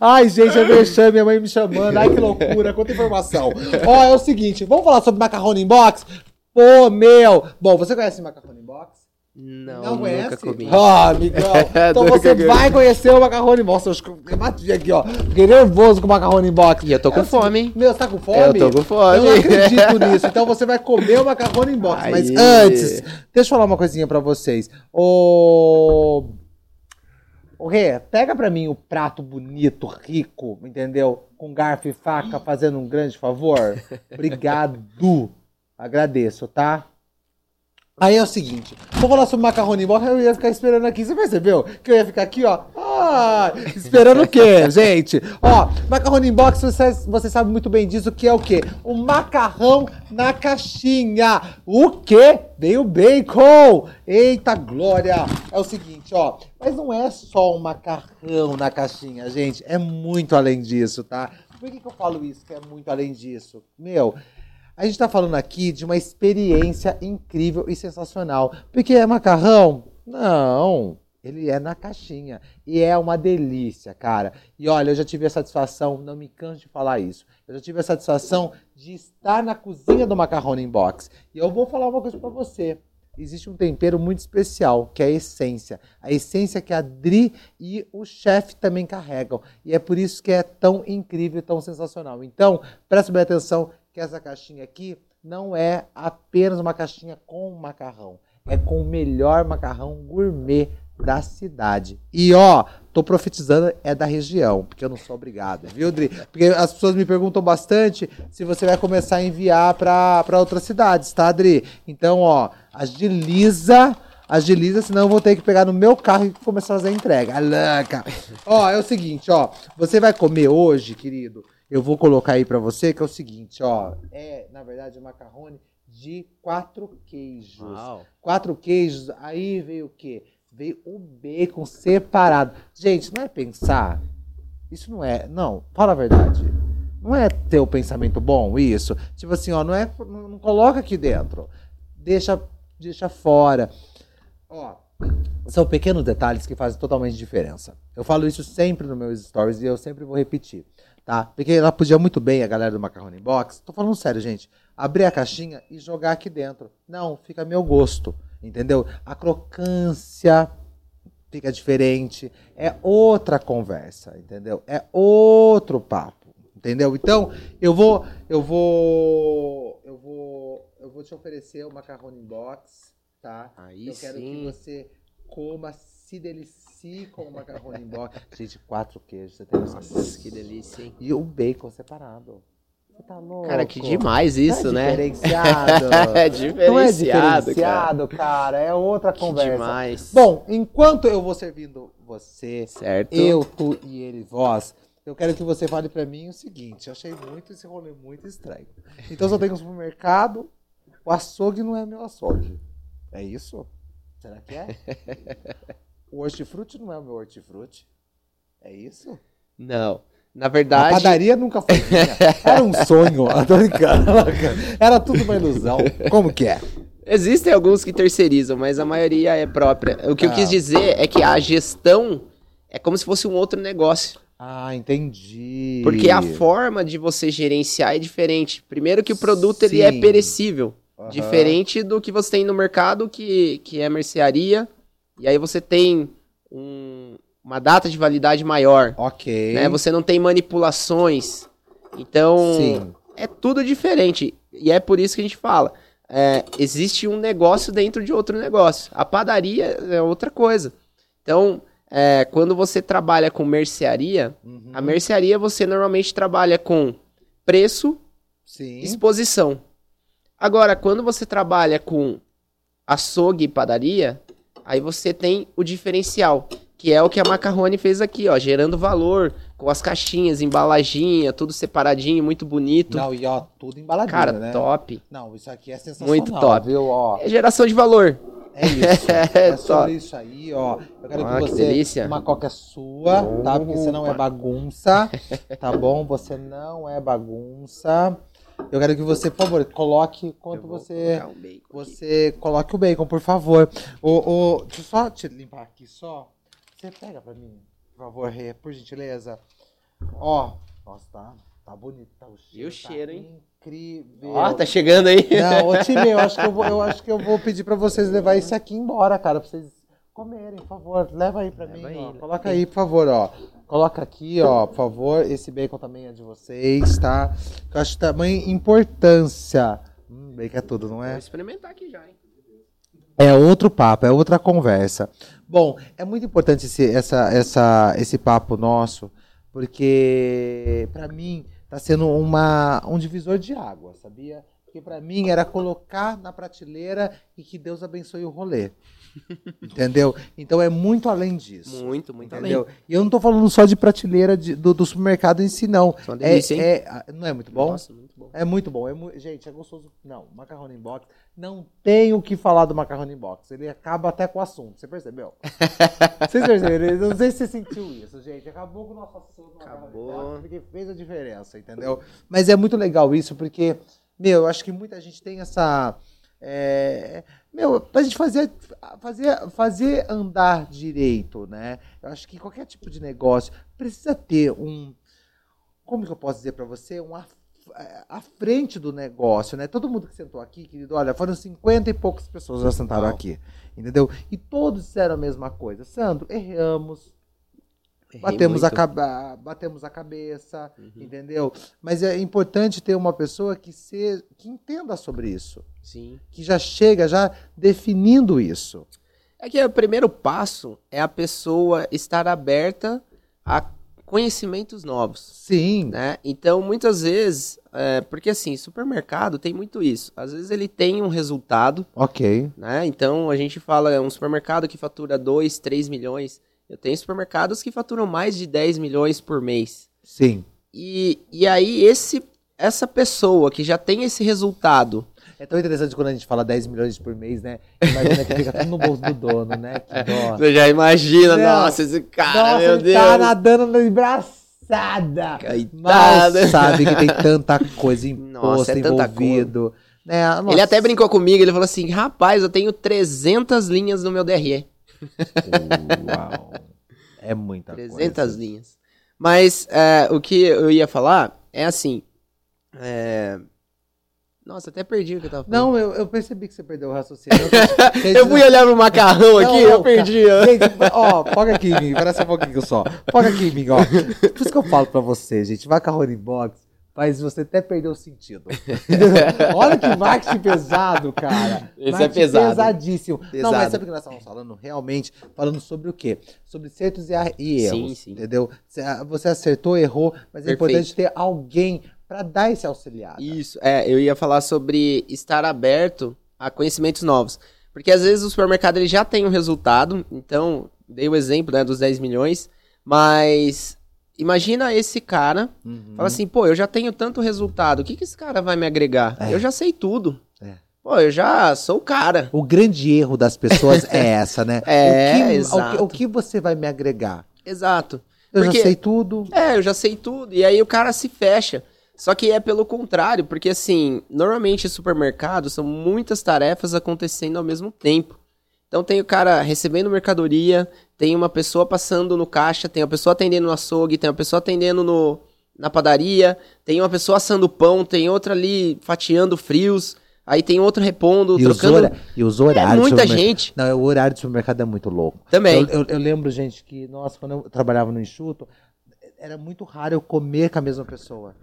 Ai, gente, é Merchan, minha mãe me chamando. Ai, que loucura, quanta informação. Ó, é o seguinte, vamos falar sobre macarrone em box? Pô, meu. Bom, você conhece macarrone em box? Não, nunca comi. Ah, amigão. [LAUGHS] Então você vai conhecer o macarrone em box. Eu acho que eu bati aqui, ó. Fiquei nervoso com o macarrone box. E eu tô com É seguinte- fome, hein? Meu, você tá com fome? Eu tô com fome. Eu não acredito nisso. Então você vai comer o macarrone box. Mas Aí. antes, deixa eu falar uma coisinha pra vocês. O... Rê, pega pra mim o prato bonito, rico, entendeu? Com garfo e faca, fazendo um grande favor. [LAUGHS] Obrigado. Agradeço, tá? Aí é o seguinte, vou falar sobre macarrone embora, eu ia ficar esperando aqui. Você percebeu? Que eu ia ficar aqui, ó. Ah, esperando o quê, [LAUGHS] gente? Ó, macarrone inbox, você, você sabe muito bem disso, que é o quê? O macarrão na caixinha. O quê? Veio bacon! Eita glória! É o seguinte, ó. Mas não é só um macarrão na caixinha, gente. É muito além disso, tá? Por que, que eu falo isso, que é muito além disso? Meu, a gente está falando aqui de uma experiência incrível e sensacional. Porque é macarrão? Não. Ele é na caixinha. E é uma delícia, cara. E olha, eu já tive a satisfação, não me canso de falar isso. Eu já tive a satisfação de estar na cozinha do Macarrone Box. E eu vou falar uma coisa para você. Existe um tempero muito especial, que é a essência. A essência que a Dri e o chefe também carregam. E é por isso que é tão incrível tão sensacional. Então, preste bem atenção que essa caixinha aqui não é apenas uma caixinha com macarrão. É com o melhor macarrão gourmet da cidade. E ó, tô profetizando é da região, porque eu não sou obrigado, viu, Dri? Porque as pessoas me perguntam bastante se você vai começar a enviar para outras cidades, tá, Dri? Então, ó, agiliza, agiliza, senão eu vou ter que pegar no meu carro e começar a fazer a entrega. Alanca. ó, é o seguinte, ó, você vai comer hoje, querido, eu vou colocar aí para você, que é o seguinte, ó. É, na verdade, um macarrone de quatro queijos. Uau. Quatro queijos, aí veio o quê? Veio o bacon separado. Gente, não é pensar. Isso não é. Não, fala a verdade. Não é ter o pensamento bom isso. Tipo assim, ó, não é. Não, não coloca aqui dentro. Deixa, deixa fora. Ó, são pequenos detalhes que fazem totalmente diferença. Eu falo isso sempre nos meus stories e eu sempre vou repetir tá? Porque ela podia muito bem, a galera do Macarrone Box, tô falando sério, gente, abrir a caixinha e jogar aqui dentro. Não, fica a meu gosto, entendeu? A crocância fica diferente, é outra conversa, entendeu? É outro papo, entendeu? Então, eu vou, eu vou, eu vou, eu vou te oferecer o Macarrone Box, tá? Aí eu quero que você coma, se delicie com o macarrão em box. [LAUGHS] Gente, quatro queijos, você tem noção. Nossa, que delícia, hein? E o bacon separado. Você tá louco? Cara, que demais isso, é né? Diferenciado. é [LAUGHS] diferenciado. Não é diferenciado, cara. cara. É outra conversa. Que demais. Bom, enquanto eu vou servindo você, certo. eu, tu e ele, vós, eu quero que você fale para mim o seguinte: eu achei muito esse rolê muito estranho. Então, se eu tenho um supermercado, o açougue não é meu açougue. É isso? Será que é? O hortifruti não é o meu hortifruti. É isso? Não. Na verdade. A padaria nunca foi minha. Era um sonho. [LAUGHS] Tô brincando. Era tudo uma ilusão. Como que é? Existem alguns que terceirizam, mas a maioria é própria. O que ah. eu quis dizer é que a gestão é como se fosse um outro negócio. Ah, entendi. Porque a forma de você gerenciar é diferente. Primeiro que o produto ele é perecível. Uhum. Diferente do que você tem no mercado, que, que é mercearia e aí você tem um, uma data de validade maior. Ok. Né? Você não tem manipulações. Então, Sim. é tudo diferente. E é por isso que a gente fala. É, existe um negócio dentro de outro negócio. A padaria é outra coisa. Então, é, quando você trabalha com mercearia, uhum. a mercearia você normalmente trabalha com preço, Sim. exposição. Agora, quando você trabalha com açougue e padaria, Aí você tem o diferencial, que é o que a Macarrone fez aqui, ó, gerando valor, com as caixinhas, embalaginha, tudo separadinho, muito bonito. Não, e ó, tudo embaladinho, Cara, né? top. Não, isso aqui é sensacional, Muito top. Viu, ó. É geração de valor. É isso. [LAUGHS] é sobre isso aí, ó. Eu quero ah, que você delícia. uma coca sua, tá? Porque você não é bagunça, tá bom? Você não é bagunça. Eu quero que você, por favor, coloque quanto você. Você aqui. coloque o bacon, por favor. O, o, deixa eu só te limpar aqui só. Você pega pra mim, por favor, Rê, por gentileza. Ó, nossa, tá, tá bonito, tá o cheiro. E o cheiro, tá hein? Incrível. Ó, tá chegando aí. Não, ô time, eu acho que eu vou, eu acho que eu vou pedir pra vocês levar isso aqui embora, cara, pra vocês comerem, por favor. Leva aí pra Leva mim, aí. Coloca aí, por favor, ó. Coloca aqui, ó, por favor. Esse bacon também é de vocês, tá? Eu acho tamanha importância. Hum, bacon é tudo, não é? Vou experimentar aqui já, hein? É outro papo, é outra conversa. Bom, é muito importante esse, essa, essa, esse papo nosso, porque para mim tá sendo uma, um divisor de água, sabia? Porque para mim era colocar na prateleira e que Deus abençoe o rolê. Entendeu? Então é muito além disso. Muito, muito entendeu? além. E eu não tô falando só de prateleira de- do, do supermercado em si, não. É delícia, é, é- não é muito bom? Nossa, muito bom. É muito bom. É mu- gente, é gostoso. Não, macarrone em box. Não tem o que falar do macarrone em box. Ele acaba até com o assunto. Você percebeu? [LAUGHS] Vocês perceberam? Não sei se você sentiu isso, gente. Acabou com o nosso assunto. Acabou. box, Porque fez a diferença, entendeu? Mas é muito legal isso, porque, meu, eu acho que muita gente tem essa. É, meu, pra gente fazer, fazer, fazer andar direito, né? Eu acho que qualquer tipo de negócio precisa ter um. Como que eu posso dizer pra você? Um af- é, à frente do negócio, né? Todo mundo que sentou aqui, querido, olha, foram 50 e poucas pessoas que já sentaram aqui, entendeu? E todos disseram a mesma coisa. Sandro, erramos, Errei batemos a, muito. caba- batemos a cabeça, Uhum. entendeu? Mas é importante ter uma pessoa que, se, que entenda sobre isso, Sim. que já chega já definindo isso. É que o primeiro passo é a pessoa estar aberta a conhecimentos novos. Sim, né? Então, muitas vezes, é, porque assim, supermercado tem muito isso. Às vezes ele tem um resultado, ok. né? Então a gente fala é um supermercado que fatura 2, 3 milhões. Eu tenho supermercados que faturam mais de 10 milhões por mês. Sim. E, e aí, esse, essa pessoa que já tem esse resultado, É tão interessante quando a gente fala 10 milhões por mês, né? Imagina que fica tudo no bolso do dono, né? Que [LAUGHS] dó. você já imagina, Não. nossa, esse cara, Nossa, meu ele Deus. tá nadando na embraçada. Coitado. Mal sabe que tem tanta coisa imposto [LAUGHS] Nossa, é tanta envolvido. Né? Nossa. Ele até brincou comigo, ele falou assim: rapaz, eu tenho 300 linhas no meu DRE. Uau. É muita 300 coisa. linhas. Mas é, o que eu ia falar é assim. é, Nossa, até perdi o que eu tava falando. Não, eu, eu percebi que você perdeu o raciocínio. Eu, [LAUGHS] eu fui olhar pro macarrão aqui, Não, eu perdi. ó. Gente, ó, foca aqui em mim, parece um pouquinho só. Foca aqui em mim, ó. Por isso que eu falo pra você, gente, macarrone box faz você até perder o sentido. [LAUGHS] Olha que marketing pesado, cara. Esse é Marketing pesado. Pesadíssimo. Não, Pesado. mas sabe o que nós estávamos falando? Realmente, falando sobre o quê? Sobre certos e, e erros, Sim, sim. entendeu? Você- acertou, errou, mas é Perfeito. importante ter alguém pra dar esse auxiliar. Isso, é, eu ia falar sobre estar aberto a conhecimentos novos. Porque às vezes o supermercado ele já tem um resultado, então, dei o exemplo né, dos 10 milhões, mas imagina esse cara, Uhum. fala assim, pô, eu já tenho tanto resultado, o que, que esse cara vai me agregar? É. Eu já sei tudo. É. Pô, eu já sou o cara. O grande erro das pessoas é [LAUGHS] essa, né? É, o que, exato. O que, o que você vai me agregar? Exato. Eu Porque- já sei tudo. É, eu já sei tudo. E aí o cara se fecha. Só que é pelo contrário, porque assim, normalmente em supermercado são muitas tarefas acontecendo ao mesmo tempo. Então tem o cara recebendo mercadoria, tem uma pessoa passando no caixa, tem uma pessoa atendendo no açougue, tem uma pessoa atendendo no, na padaria, tem uma pessoa assando pão, tem outra ali fatiando frios, aí tem outro repondo, E os, trocando. hora- e os horários. É muita gente. Não, o horário do supermercado é muito louco. Também. Eu, eu- eu lembro, gente, que, nossa, quando eu trabalhava no Enxuto, era muito raro eu comer com a mesma pessoa.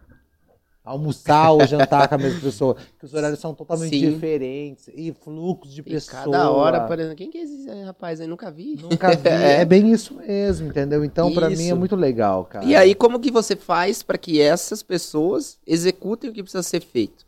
Almoçar ou jantar com a mesma pessoa. Porque os horários são totalmente Sim. diferentes. E fluxo de pessoas. cada hora, por exemplo, quem que é esse rapaz aí? Nunca vi. Nunca vi. [LAUGHS] é. bem isso mesmo, entendeu? Então, pra mim, é muito legal, cara. E aí, como que você faz para que essas pessoas executem o que precisa ser feito?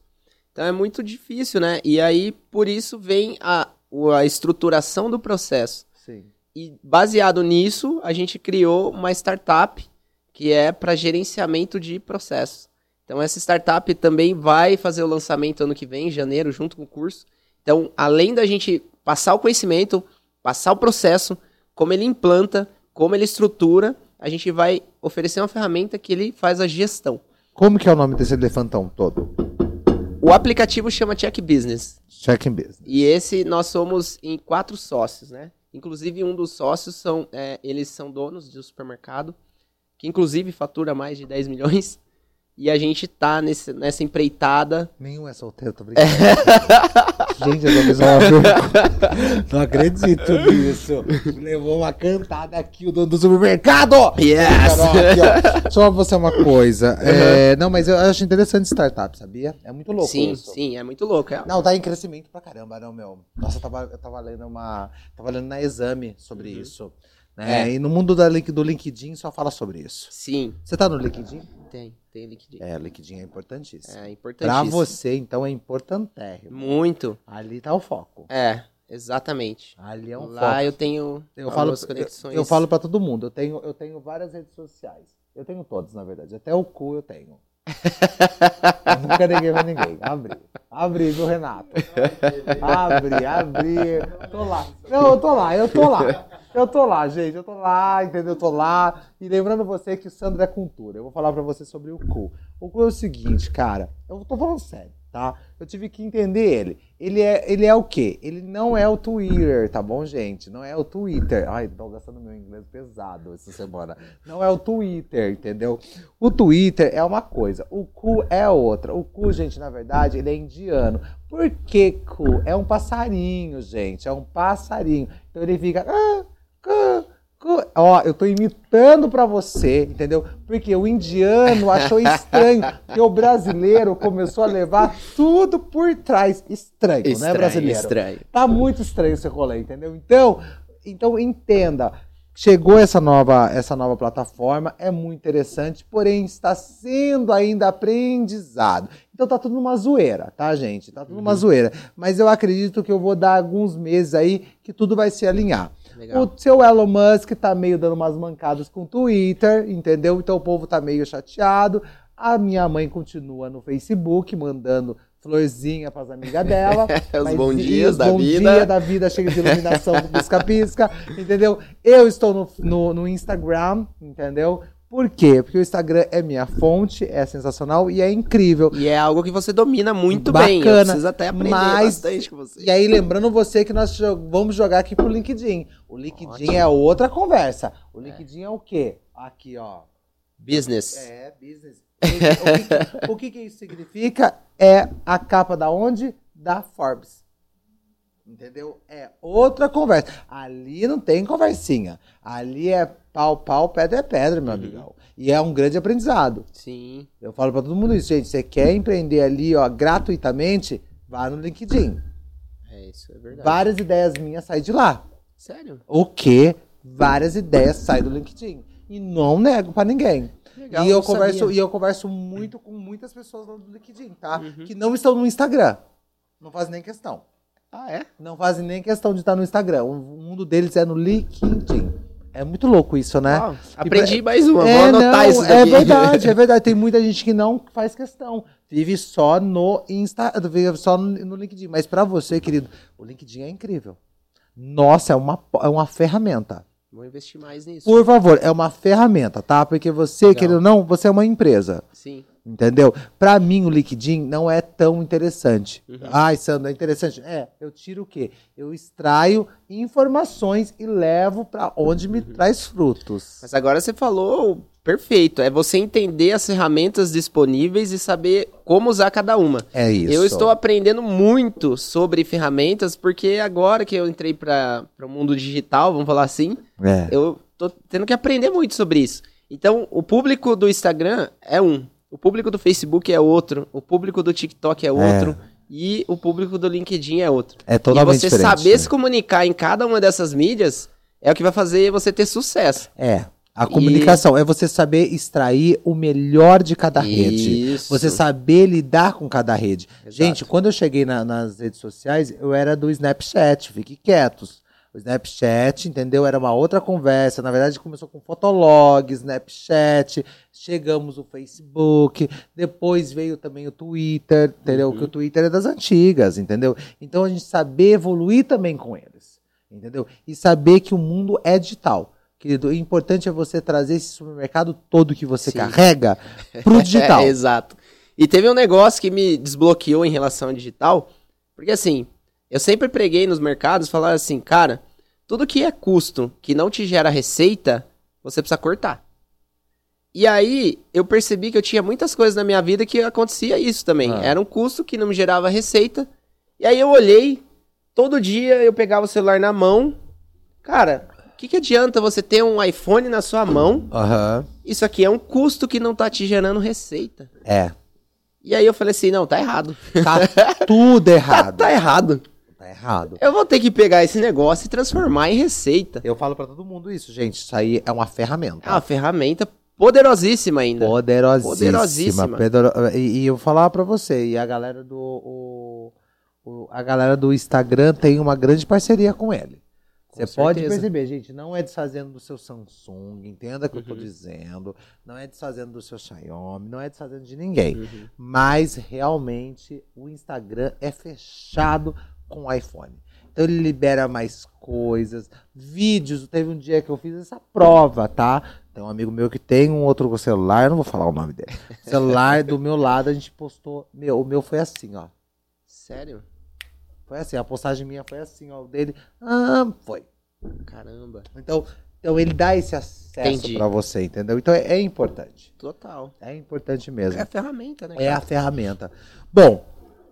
Então é muito difícil, né? E aí, por isso, vem a, a estruturação do processo. Sim. E baseado nisso, a gente criou uma startup que é para gerenciamento de processos. Então, essa startup também vai fazer o lançamento ano que vem, em janeiro, junto com o curso. Então, além da gente passar o conhecimento, passar o processo, como ele implanta, como ele estrutura, a gente vai oferecer uma ferramenta que ele faz a gestão. Como que é o nome desse elefantão todo? O aplicativo chama Check Business. Check in business. E esse nós somos em quatro sócios, né? Inclusive um dos sócios são, é, eles são donos de um supermercado, que inclusive fatura mais de 10 milhões. E a gente tá nesse, nessa empreitada. Nenhum é solteiro, tô brincando. [LAUGHS] Gente, eu tô pergunta. Não acredito nisso. Levou uma cantada aqui, o dono do supermercado! Yes! Aqui. [LAUGHS] Só você uma coisa. É, não, mas eu acho interessante startup, sabia? É muito louco sim, isso. sim, é muito louco. É. Não, tá em crescimento pra caramba, não, meu. Nossa, eu tava, eu tava lendo uma. Tava lendo na exame sobre Uhum. isso. Né? É. E no mundo da, link- do LinkedIn só fala sobre isso. Sim, Você tá no LinkedIn? tem, tem LinkedIn. É, o LinkedIn é importantíssimo. É pra importantíssimo. você, então, é importantérrimo. Muito. Ali tá o foco. É, exatamente. Ali é um Lá foco. eu tenho Eu falo, algumas eu, conexões. eu falo pra todo mundo. Eu tenho, eu tenho várias redes sociais. Eu tenho todas, na verdade. Até o cu eu tenho. Eu [LAUGHS] nunca neguei pra ninguém. Abri. Abri, viu, Renato? [LAUGHS] Abri, abri. Tô lá. Não, eu tô lá, eu tô lá. Eu tô lá, gente. Eu tô lá, entendeu? Eu tô lá. E lembrando você que o Sandro é cultura. Eu vou falar pra você sobre o cu. O cu é o seguinte, cara. Eu tô falando sério, tá? Eu tive que entender ele. Ele é, ele é o quê? Ele não é o Twitter, tá bom, gente? Não é o Twitter. Ai, tô gastando meu inglês pesado essa semana. Não é o Twitter, entendeu? O Twitter é uma coisa, o cu é outra. O cu, gente, na verdade, ele é indiano. Por que cu? É um passarinho, gente. É um passarinho. Então ele fica. "Ah, cu, cu." Ó, eu tô imitando pra você, entendeu? Porque o indiano achou estranho que o brasileiro começou a levar tudo por trás. Estranho, né, Estranho, brasileiro? estranho. Tá muito estranho esse rolê, entendeu? Então, então entenda. Chegou essa nova, essa nova plataforma, é muito interessante, porém está sendo ainda aprendizado. Então tá tudo numa zoeira, tá, gente? Tá tudo numa zoeira. Mas eu acredito que eu vou dar alguns meses aí que tudo vai se alinhar. Legal. O seu Elon Musk tá meio dando umas mancadas com o Twitter, entendeu? Então o povo tá meio chateado. A minha mãe continua no Facebook mandando florzinha pras amigas dela. [LAUGHS] Os e dias os da bom vida. dia da vida cheio de iluminação, pisca-pisca, entendeu? Eu estou no, no, no Instagram, entendeu? Por quê? Porque o Instagram é minha fonte, é sensacional e é incrível. E é algo que você domina muito Bacana, bem. Eu preciso até aprender mas- bastante com você. E aí, lembrando você que nós vamos jogar aqui pro LinkedIn. O LinkedIn Ótimo. é outra conversa. O LinkedIn é, o quê? Aqui, ó. Business. É, business. O que, que- o que que isso significa? É a capa da onde? Da Forbes. Entendeu? É outra conversa. Ali não tem conversinha. Ali é pau, pau, pedra é pedra, meu amigão. E é um grande aprendizado. Sim. Eu falo pra todo mundo isso, gente. Você quer empreender ali, ó, gratuitamente? Vá no LinkedIn. É isso, é verdade. Várias ideias minhas saem de lá. Sério? O quê? Várias ideias saem do LinkedIn. E não nego pra ninguém. Legal, e, eu converso, sabia. e eu converso muito com muitas pessoas lá do LinkedIn, tá? Uhum. Que não estão no Instagram. Não fazem nem questão. Ah, é? Não fazem nem questão de estar no Instagram. O mundo deles é no LinkedIn. É muito louco isso, né? Uau, aprendi mais uma. É, Vou anotar não, isso daqui. É verdade, é verdade. Tem muita gente que não faz questão. Vive só no Insta, vive só no, LinkedIn. Mas pra você, querido, o LinkedIn é incrível. Nossa, é uma, é uma ferramenta. Vou investir mais nisso. Por favor, é uma ferramenta, tá? Porque você, Legal. querido ou não, você é uma empresa. Sim. Entendeu? Pra mim, o LinkedIn não é tão interessante. Uhum. Ai, Sandro, é interessante. É, eu tiro o quê? Eu extraio informações e levo pra onde me traz frutos. Mas agora você falou perfeito. É você entender as ferramentas disponíveis e saber como usar cada uma. É isso. Eu estou aprendendo muito sobre ferramentas, porque agora que eu entrei para o mundo digital, vamos falar assim, É. eu tô tendo que aprender muito sobre isso. Então, o público do Instagram é um, o público do Facebook é outro, o público do TikTok é outro, e o público do LinkedIn é outro. É totalmente e você diferente. saber né? se comunicar em cada uma dessas mídias é o que vai fazer você ter sucesso. É. A comunicação é você saber extrair o melhor de cada rede. Isso. Você saber lidar com cada rede. Exato. Gente, quando eu cheguei na- nas redes sociais, eu era do Snapchat, fique quietos. O Snapchat, entendeu? Era uma outra conversa. Na verdade, começou com Fotolog, Snapchat, chegamos no Facebook, depois veio também o Twitter, entendeu? Uhum. Que o Twitter é das antigas, entendeu? Então a gente saber evoluir também com eles, entendeu? E saber que o mundo é digital. Querido, o importante é você trazer esse supermercado todo que você Sim. carrega [LAUGHS] pro digital. É, exato. E teve um negócio que me desbloqueou em relação ao digital, porque assim, eu sempre preguei nos mercados, falava assim, cara, tudo que é custo, que não te gera receita, você precisa cortar. E aí, eu percebi que eu tinha muitas coisas na minha vida que acontecia isso também. Ah. Era um custo que não me gerava receita, E aí eu olhei, todo dia eu pegava o celular na mão. Cara, o que, que adianta você ter um iPhone na sua mão? Aham. Isso aqui é um custo que não tá te gerando receita. É. E aí eu falei assim, não, tá errado. Tá tudo [LAUGHS] Tá, errado. tá errado. Tá errado. Eu vou ter que pegar esse negócio e transformar em receita. Eu falo pra todo mundo isso, gente. Isso aí é uma ferramenta. É uma ferramenta poderosíssima ainda. Poderosíssima. Poderosíssima. Pedro- E, e eu vou falar pra você, e a galera do. o- o- a galera do Instagram tem uma grande parceria com ele. Você pode perceber, gente, não é desfazendo do seu Samsung, entenda o que eu tô Uhum. dizendo, não é desfazendo do seu Xiaomi, não é desfazendo de ninguém. Uhum. Mas realmente o Instagram é fechado com o iPhone. Então ele libera mais coisas, vídeos. Teve um dia que eu fiz essa prova, tá? Tem um amigo meu que tem um outro celular, eu não vou falar o nome dele. [LAUGHS] Celular do meu lado, a gente postou. Meu, o meu foi assim, ó. Sério? Foi assim, a postagem minha foi assim, ó. O dele. Ah, foi. Caramba. Então, então ele dá esse acesso pra você, entendeu? Então é, é importante. Total. É importante mesmo. É a ferramenta, né? É a cara? ferramenta. Bom,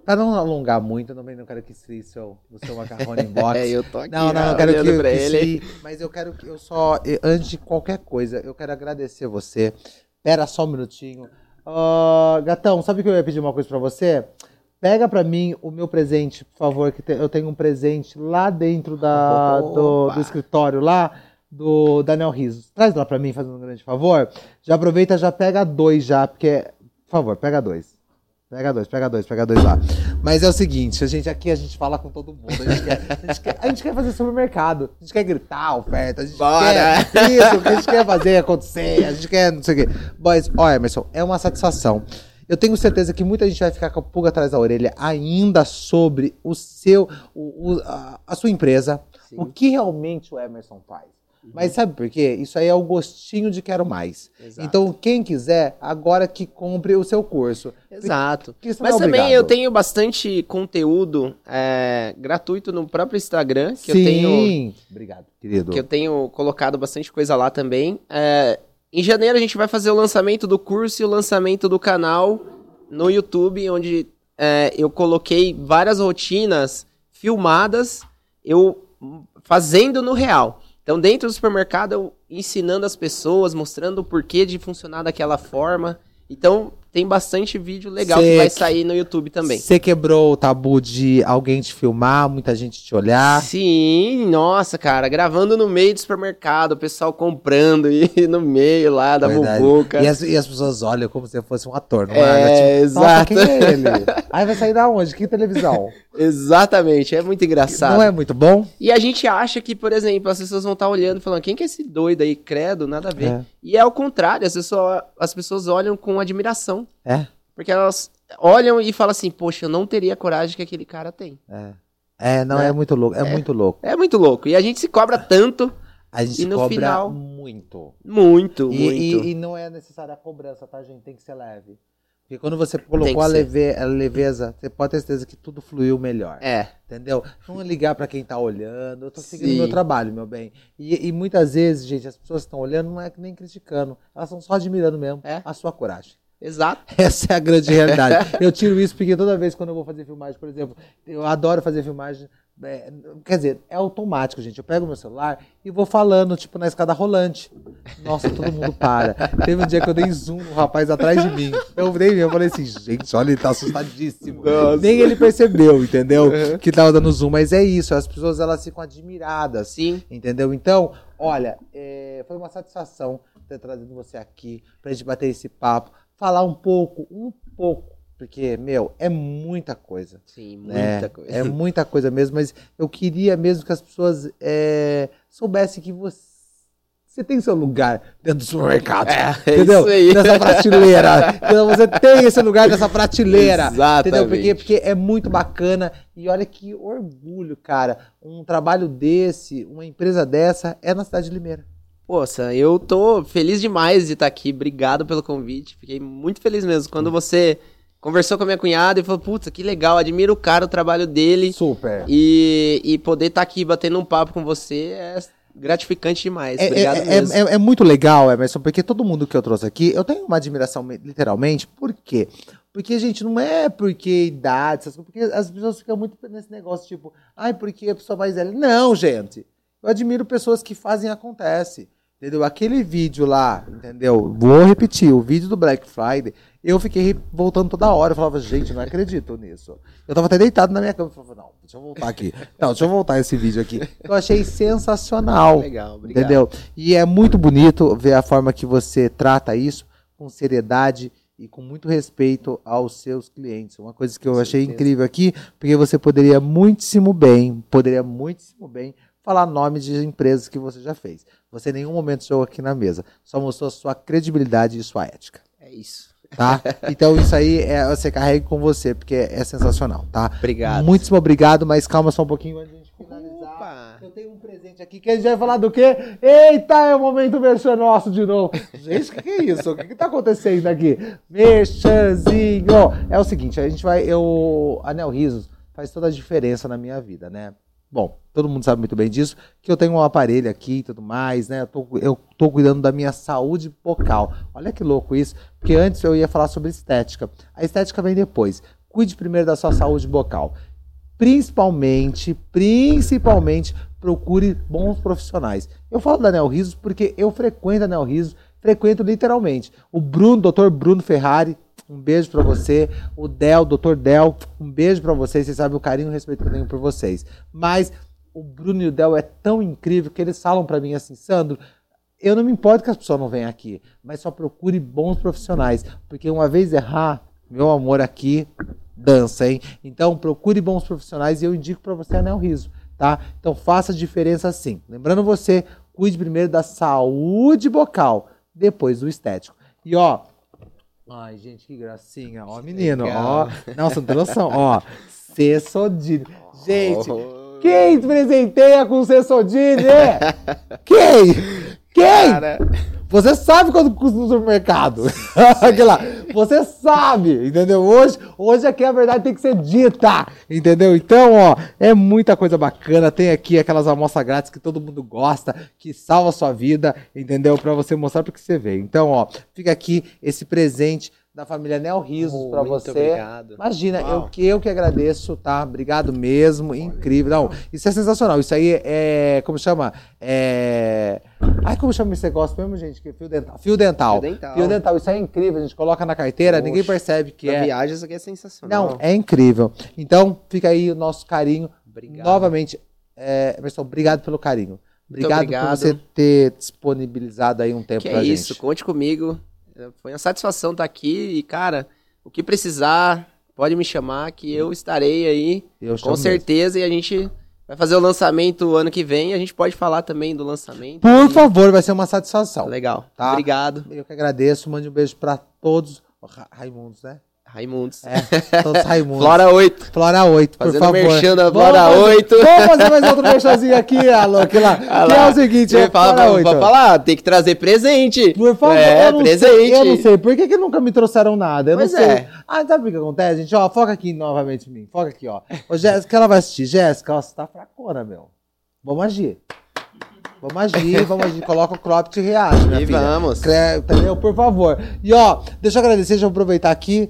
para não alongar muito, eu também não quero que seu, o seu macarrone inbox. [LAUGHS] É, eu tô aqui não, não, ó, eu quero que, pra que ele. se- mas eu quero que eu só, antes de qualquer coisa, eu quero agradecer você. Pera só um minutinho. Ah, gatão, sabe que eu ia pedir uma coisa pra você? Pega pra mim o meu presente, por favor, que te- eu tenho um presente lá dentro da, [LAUGHS] do, do escritório lá do Daniel Risos. Traz lá pra mim, fazendo um grande favor. Já aproveita, já pega dois já, porque, por favor, pega dois. Pega dois, pega dois, pega dois lá. Mas é o seguinte, a gente aqui a gente fala com todo mundo. A gente quer, a gente quer, a gente quer fazer supermercado. A gente quer gritar oferta. A gente Bora! quer isso, o que a gente quer fazer acontecer. A gente quer não sei o quê. Mas, ó, Emerson, é uma satisfação. Eu tenho certeza que muita gente vai ficar com a pulga atrás da orelha ainda sobre o seu, o, o- a, a sua empresa, Sim. o que realmente o Emerson faz. Mas sabe por quê? Isso aí é o gostinho de quero mais. Exato. Então, quem quiser, agora que compre o seu curso. Exato. Mas é também eu tenho bastante conteúdo é, gratuito no próprio Instagram, que Sim. eu tenho Obrigado, querido. que eu tenho colocado bastante coisa lá também. É, em janeiro a gente vai fazer o lançamento do curso e o lançamento do canal no YouTube, onde é, eu coloquei várias rotinas filmadas, eu fazendo no real. Então, dentro do supermercado, eu ensinando as pessoas, mostrando o porquê de funcionar daquela forma. Então, tem bastante vídeo legal Cê- que vai sair no YouTube também. Você quebrou o tabu de alguém te filmar, muita gente te olhar. Sim, nossa, cara, gravando no meio do supermercado, o pessoal comprando e [LAUGHS] no meio lá da Verdade. E as, e as pessoas olham como se fosse um ator, não É, é? Tipo, Nossa, exato. quem é ele? Aí vai sair da onde? Que televisão? [LAUGHS] Exatamente, é muito engraçado. Não é muito bom? E a gente acha que, por exemplo, as pessoas vão estar olhando e falando, quem que é esse doido aí, credo, nada a ver. É. E é o contrário, as pessoas, as pessoas olham com admiração. É. Porque elas olham e falam assim, poxa, eu não teria a coragem que aquele cara tem. É. É, não, Né? é muito louco. É, muito louco. É muito louco. E a gente se cobra tanto, A gente E no cobra final- muito. muito, E, muito. e- e não é necessária a cobrança, tá, gente? Tem que ser leve. Porque quando você colocou a, leve, a leveza, você pode ter certeza que tudo fluiu melhor. É, Entendeu? Não ligar pra quem tá olhando. Eu tô seguindo Sim. meu trabalho, meu bem. E, e muitas vezes, gente, as pessoas que estão olhando não é nem criticando. Elas estão só admirando mesmo É. a sua coragem. Exato. [LAUGHS] Essa é a grande realidade. [LAUGHS] eu tiro isso porque toda vez quando eu vou fazer filmagem, por exemplo, eu adoro fazer filmagem. é, quer dizer, é automático, gente. Eu pego meu celular e vou falando, tipo, na escada rolante. Nossa, todo mundo para. [LAUGHS] Teve um dia que eu dei zoom no rapaz atrás de mim. Eu dei eu falei assim, gente, olha, ele tá assustadíssimo. Nossa. Nem ele percebeu, entendeu? Que tava dando zoom. Mas é isso, as pessoas elas ficam admiradas. Sim. Entendeu? Então, olha, é, foi uma satisfação ter trazido você aqui pra gente bater esse papo, falar um pouco, um pouco, porque, meu, é muita coisa. Sim, né? muita coisa. É muita coisa mesmo, mas eu queria mesmo que as pessoas é, soubessem que você, você tem seu lugar dentro do supermercado. É, é entendeu? isso aí. [LAUGHS] Nessa prateleira. Então, você tem esse lugar nessa prateleira. Exatamente. Entendeu? Porque, porque é muito bacana. E olha que orgulho, cara. Um trabalho desse, uma empresa dessa, é na cidade de Limeira. Poxa, eu tô feliz demais de estar aqui. Obrigado pelo convite. Fiquei muito feliz mesmo. Quando você conversou com a minha cunhada e falou, puta, que legal, admiro o cara, o trabalho dele. Super. E, e poder estar aqui batendo um papo com você é gratificante demais. É, Obrigado é, mesmo. é, é muito legal, Emerson, porque todo mundo que eu trouxe aqui, eu tenho uma admiração, me- literalmente, por quê? Porque, gente, não é porque idade, essas coisas, porque as pessoas ficam muito nesse negócio, tipo, ai, porque a pessoa mais velha. Não, gente. Eu admiro pessoas que fazem acontece. Entendeu? Aquele vídeo lá, entendeu? Vou repetir, o vídeo do Black Friday, eu fiquei voltando toda hora. Eu falava, gente, não acredito nisso. Eu tava até deitado na minha cama. Eu falava, não, deixa eu voltar aqui. Não, deixa eu voltar esse vídeo aqui. Eu achei sensacional. [LAUGHS] Legal, obrigado. Entendeu? E é muito bonito ver a forma que você trata isso com seriedade e com muito respeito aos seus clientes. Uma coisa que eu achei incrível aqui, porque você poderia muitíssimo bem, poderia muitíssimo bem falar nome de empresas que você já fez. Você em nenhum momento jogou aqui na mesa. Só mostrou sua credibilidade e sua ética, É isso. tá? então isso aí é, você carrega com você, porque é, sensacional, tá? Obrigado. Muitíssimo obrigado, mas calma só um pouquinho antes de a gente finalizar. Opa. Eu tenho um presente aqui que a gente vai falar do quê? Eita, é o momento merchan nosso de novo. Gente, o que, que é isso? O que, que tá acontecendo aqui? Merchanzinho! É o seguinte, a gente vai. Eu. Anel Risos faz toda a diferença na minha vida, né? Bom, todo mundo sabe muito bem disso, que eu tenho um aparelho aqui e tudo mais, né? Eu tô, eu tô cuidando da minha saúde bucal. Olha que louco isso, porque antes eu ia falar sobre estética. A estética vem depois. Cuide primeiro da sua saúde bucal principalmente, principalmente, procure bons profissionais. Eu falo da Nel Risos porque eu frequento a Nel Risos, frequento literalmente. O Bruno, Dr. Bruno Ferrari, um beijo pra você. O Del, Dr. Del, um beijo pra vocês. Vocês sabem o carinho e o respeito que eu tenho por vocês. Mas o Bruno e o Del é tão incrível que eles falam pra mim assim, Sandro, eu não me importo que as pessoas não venham aqui, mas só procure bons profissionais, porque uma vez errar, meu amor aqui dança, hein? Então procure bons profissionais e eu indico para você a Nel Riso, tá? Então faça a diferença sim. Lembrando você, cuide primeiro da saúde bucal, depois do estético. E ó, ai gente, que gracinha, ó menino, ó, Legal. não, você não tem noção, ó, Cessodine. Gente, Oh, quem presenteia com Cessodine? [LAUGHS] Quem? Quem? Cara, Você sabe quanto custa no supermercado. [LAUGHS] Aquela, você sabe, entendeu? Hoje, hoje aqui a verdade tem que ser dita, entendeu? Então, ó, é muita coisa bacana. Tem aqui aquelas amostras grátis que todo mundo gosta, que salva a sua vida, entendeu? Pra você mostrar porque você veio. Então, ó, fica aqui esse presente da família Nel Risos pra muito você. obrigado. Imagina, eu que, eu que agradeço, tá? Obrigado mesmo, incrível. Não, isso é sensacional. Isso aí é, como chama? É... Ai, como chama esse negócio mesmo, gente? Que é fio dental. Fio dental. Fio dental. Fio dental, isso é incrível. A gente coloca na carteira, ninguém Poxa, percebe que é. viagem, isso aqui é sensacional. Não, é incrível. Então, fica aí o nosso carinho. Obrigado. Novamente, é, pessoal, obrigado pelo carinho. Obrigado, obrigado. por você ter disponibilizado aí um tempo Que pra é gente. isso, conte comigo. Foi uma satisfação estar aqui e, cara, o que precisar, pode me chamar que eu estarei aí, Eu com chamo mesmo. certeza, e a gente vai fazer o lançamento ano que vem, e a gente pode falar também do lançamento. Por E- favor, vai ser uma satisfação. Legal. Tá. Obrigado, Eu que agradeço. Mande um beijo pra todos. Ra- Raimundos, né? Raimundos. É, todos Raimundos. Flora 8. Flora 8, por Fazendo favor. merchan da Vamos Flora fazer- 8. Vamos fazer mais outro merchanzinho aqui, alô, que lá. Ah que é o seguinte, é Você fala, Flora pra, 8. pra falar, tem que trazer presente. Por favor, é, eu, presente. sei, eu não sei. Por que, que nunca me trouxeram nada? Eu Pois não sei. é. Ah, sabe o que acontece, gente? Ó, foca aqui novamente em mim. Foca aqui, ó. Ô, Jéssica, ela vai assistir. Jéssica, ó, você tá fracona, meu. Vamos agir. Vamos agir, vamos agir. Coloca o cropped e reage, minha E filha. vamos. Cre- Entendeu? Por favor. E ó, deixa eu agradecer, deixa eu aproveitar aqui.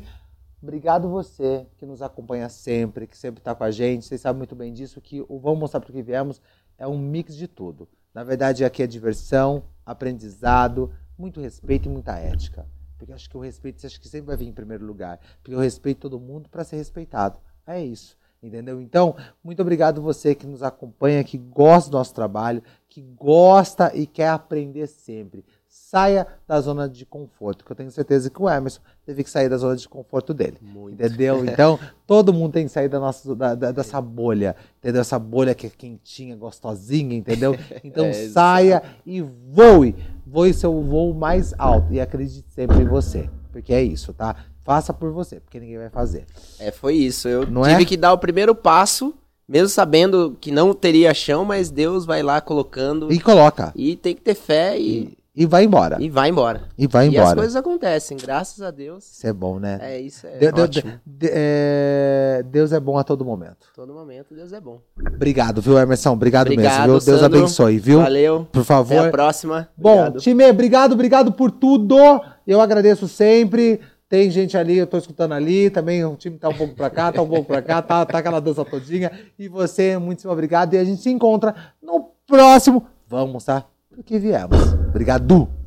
Obrigado você que nos acompanha sempre, que sempre tá com a gente. Vocês sabem muito bem disso, que o Vamos Mostrar Pro Que Viemos é um mix de tudo. Na verdade, aqui é diversão, aprendizado, muito respeito e muita ética. Porque acho que o respeito, acha que sempre vai vir em primeiro lugar. Porque eu respeito todo mundo para ser respeitado. É isso. Entendeu? Então, muito obrigado você que nos acompanha, que gosta do nosso trabalho, que gosta e quer aprender sempre. Saia da zona de conforto, que eu tenho certeza que o Emerson teve que sair da zona de conforto dele. Muito. Entendeu? [LAUGHS] Então, todo mundo tem que sair da nossa, da, da- dessa bolha, entendeu? Essa bolha que é quentinha, gostosinha, entendeu? Então, [LAUGHS] É, saia e voe. Voe seu voo mais alto e acredite sempre em você. Porque é isso, tá? Faça por você, porque ninguém vai fazer. É, foi isso. Eu Não tive é? que dar o primeiro passo, mesmo sabendo que não teria chão, mas Deus vai lá colocando. E coloca. E tem que ter fé e, E, vai embora. e vai embora. E vai E as embora. coisas acontecem, graças a Deus. Isso é bom, né? É isso, é De- de- ótimo. de- é, Deus é bom a todo momento. Todo momento, Deus é bom. Obrigado, viu, Emerson? Obrigado, Obrigado, mesmo, viu? Deus Sandro. abençoe, viu? Valeu. Por Até a favor. próxima. Bom, Obrigado. time, obrigado, obrigado por tudo. Eu agradeço sempre. Tem gente ali, eu tô escutando ali, também o time tá um pouco pra cá, tá um pouco pra cá, tá, tá aquela dança todinha. E você, muitíssimo obrigado. E a gente se encontra no próximo. Vamos mostrar porque viemos. Obrigado.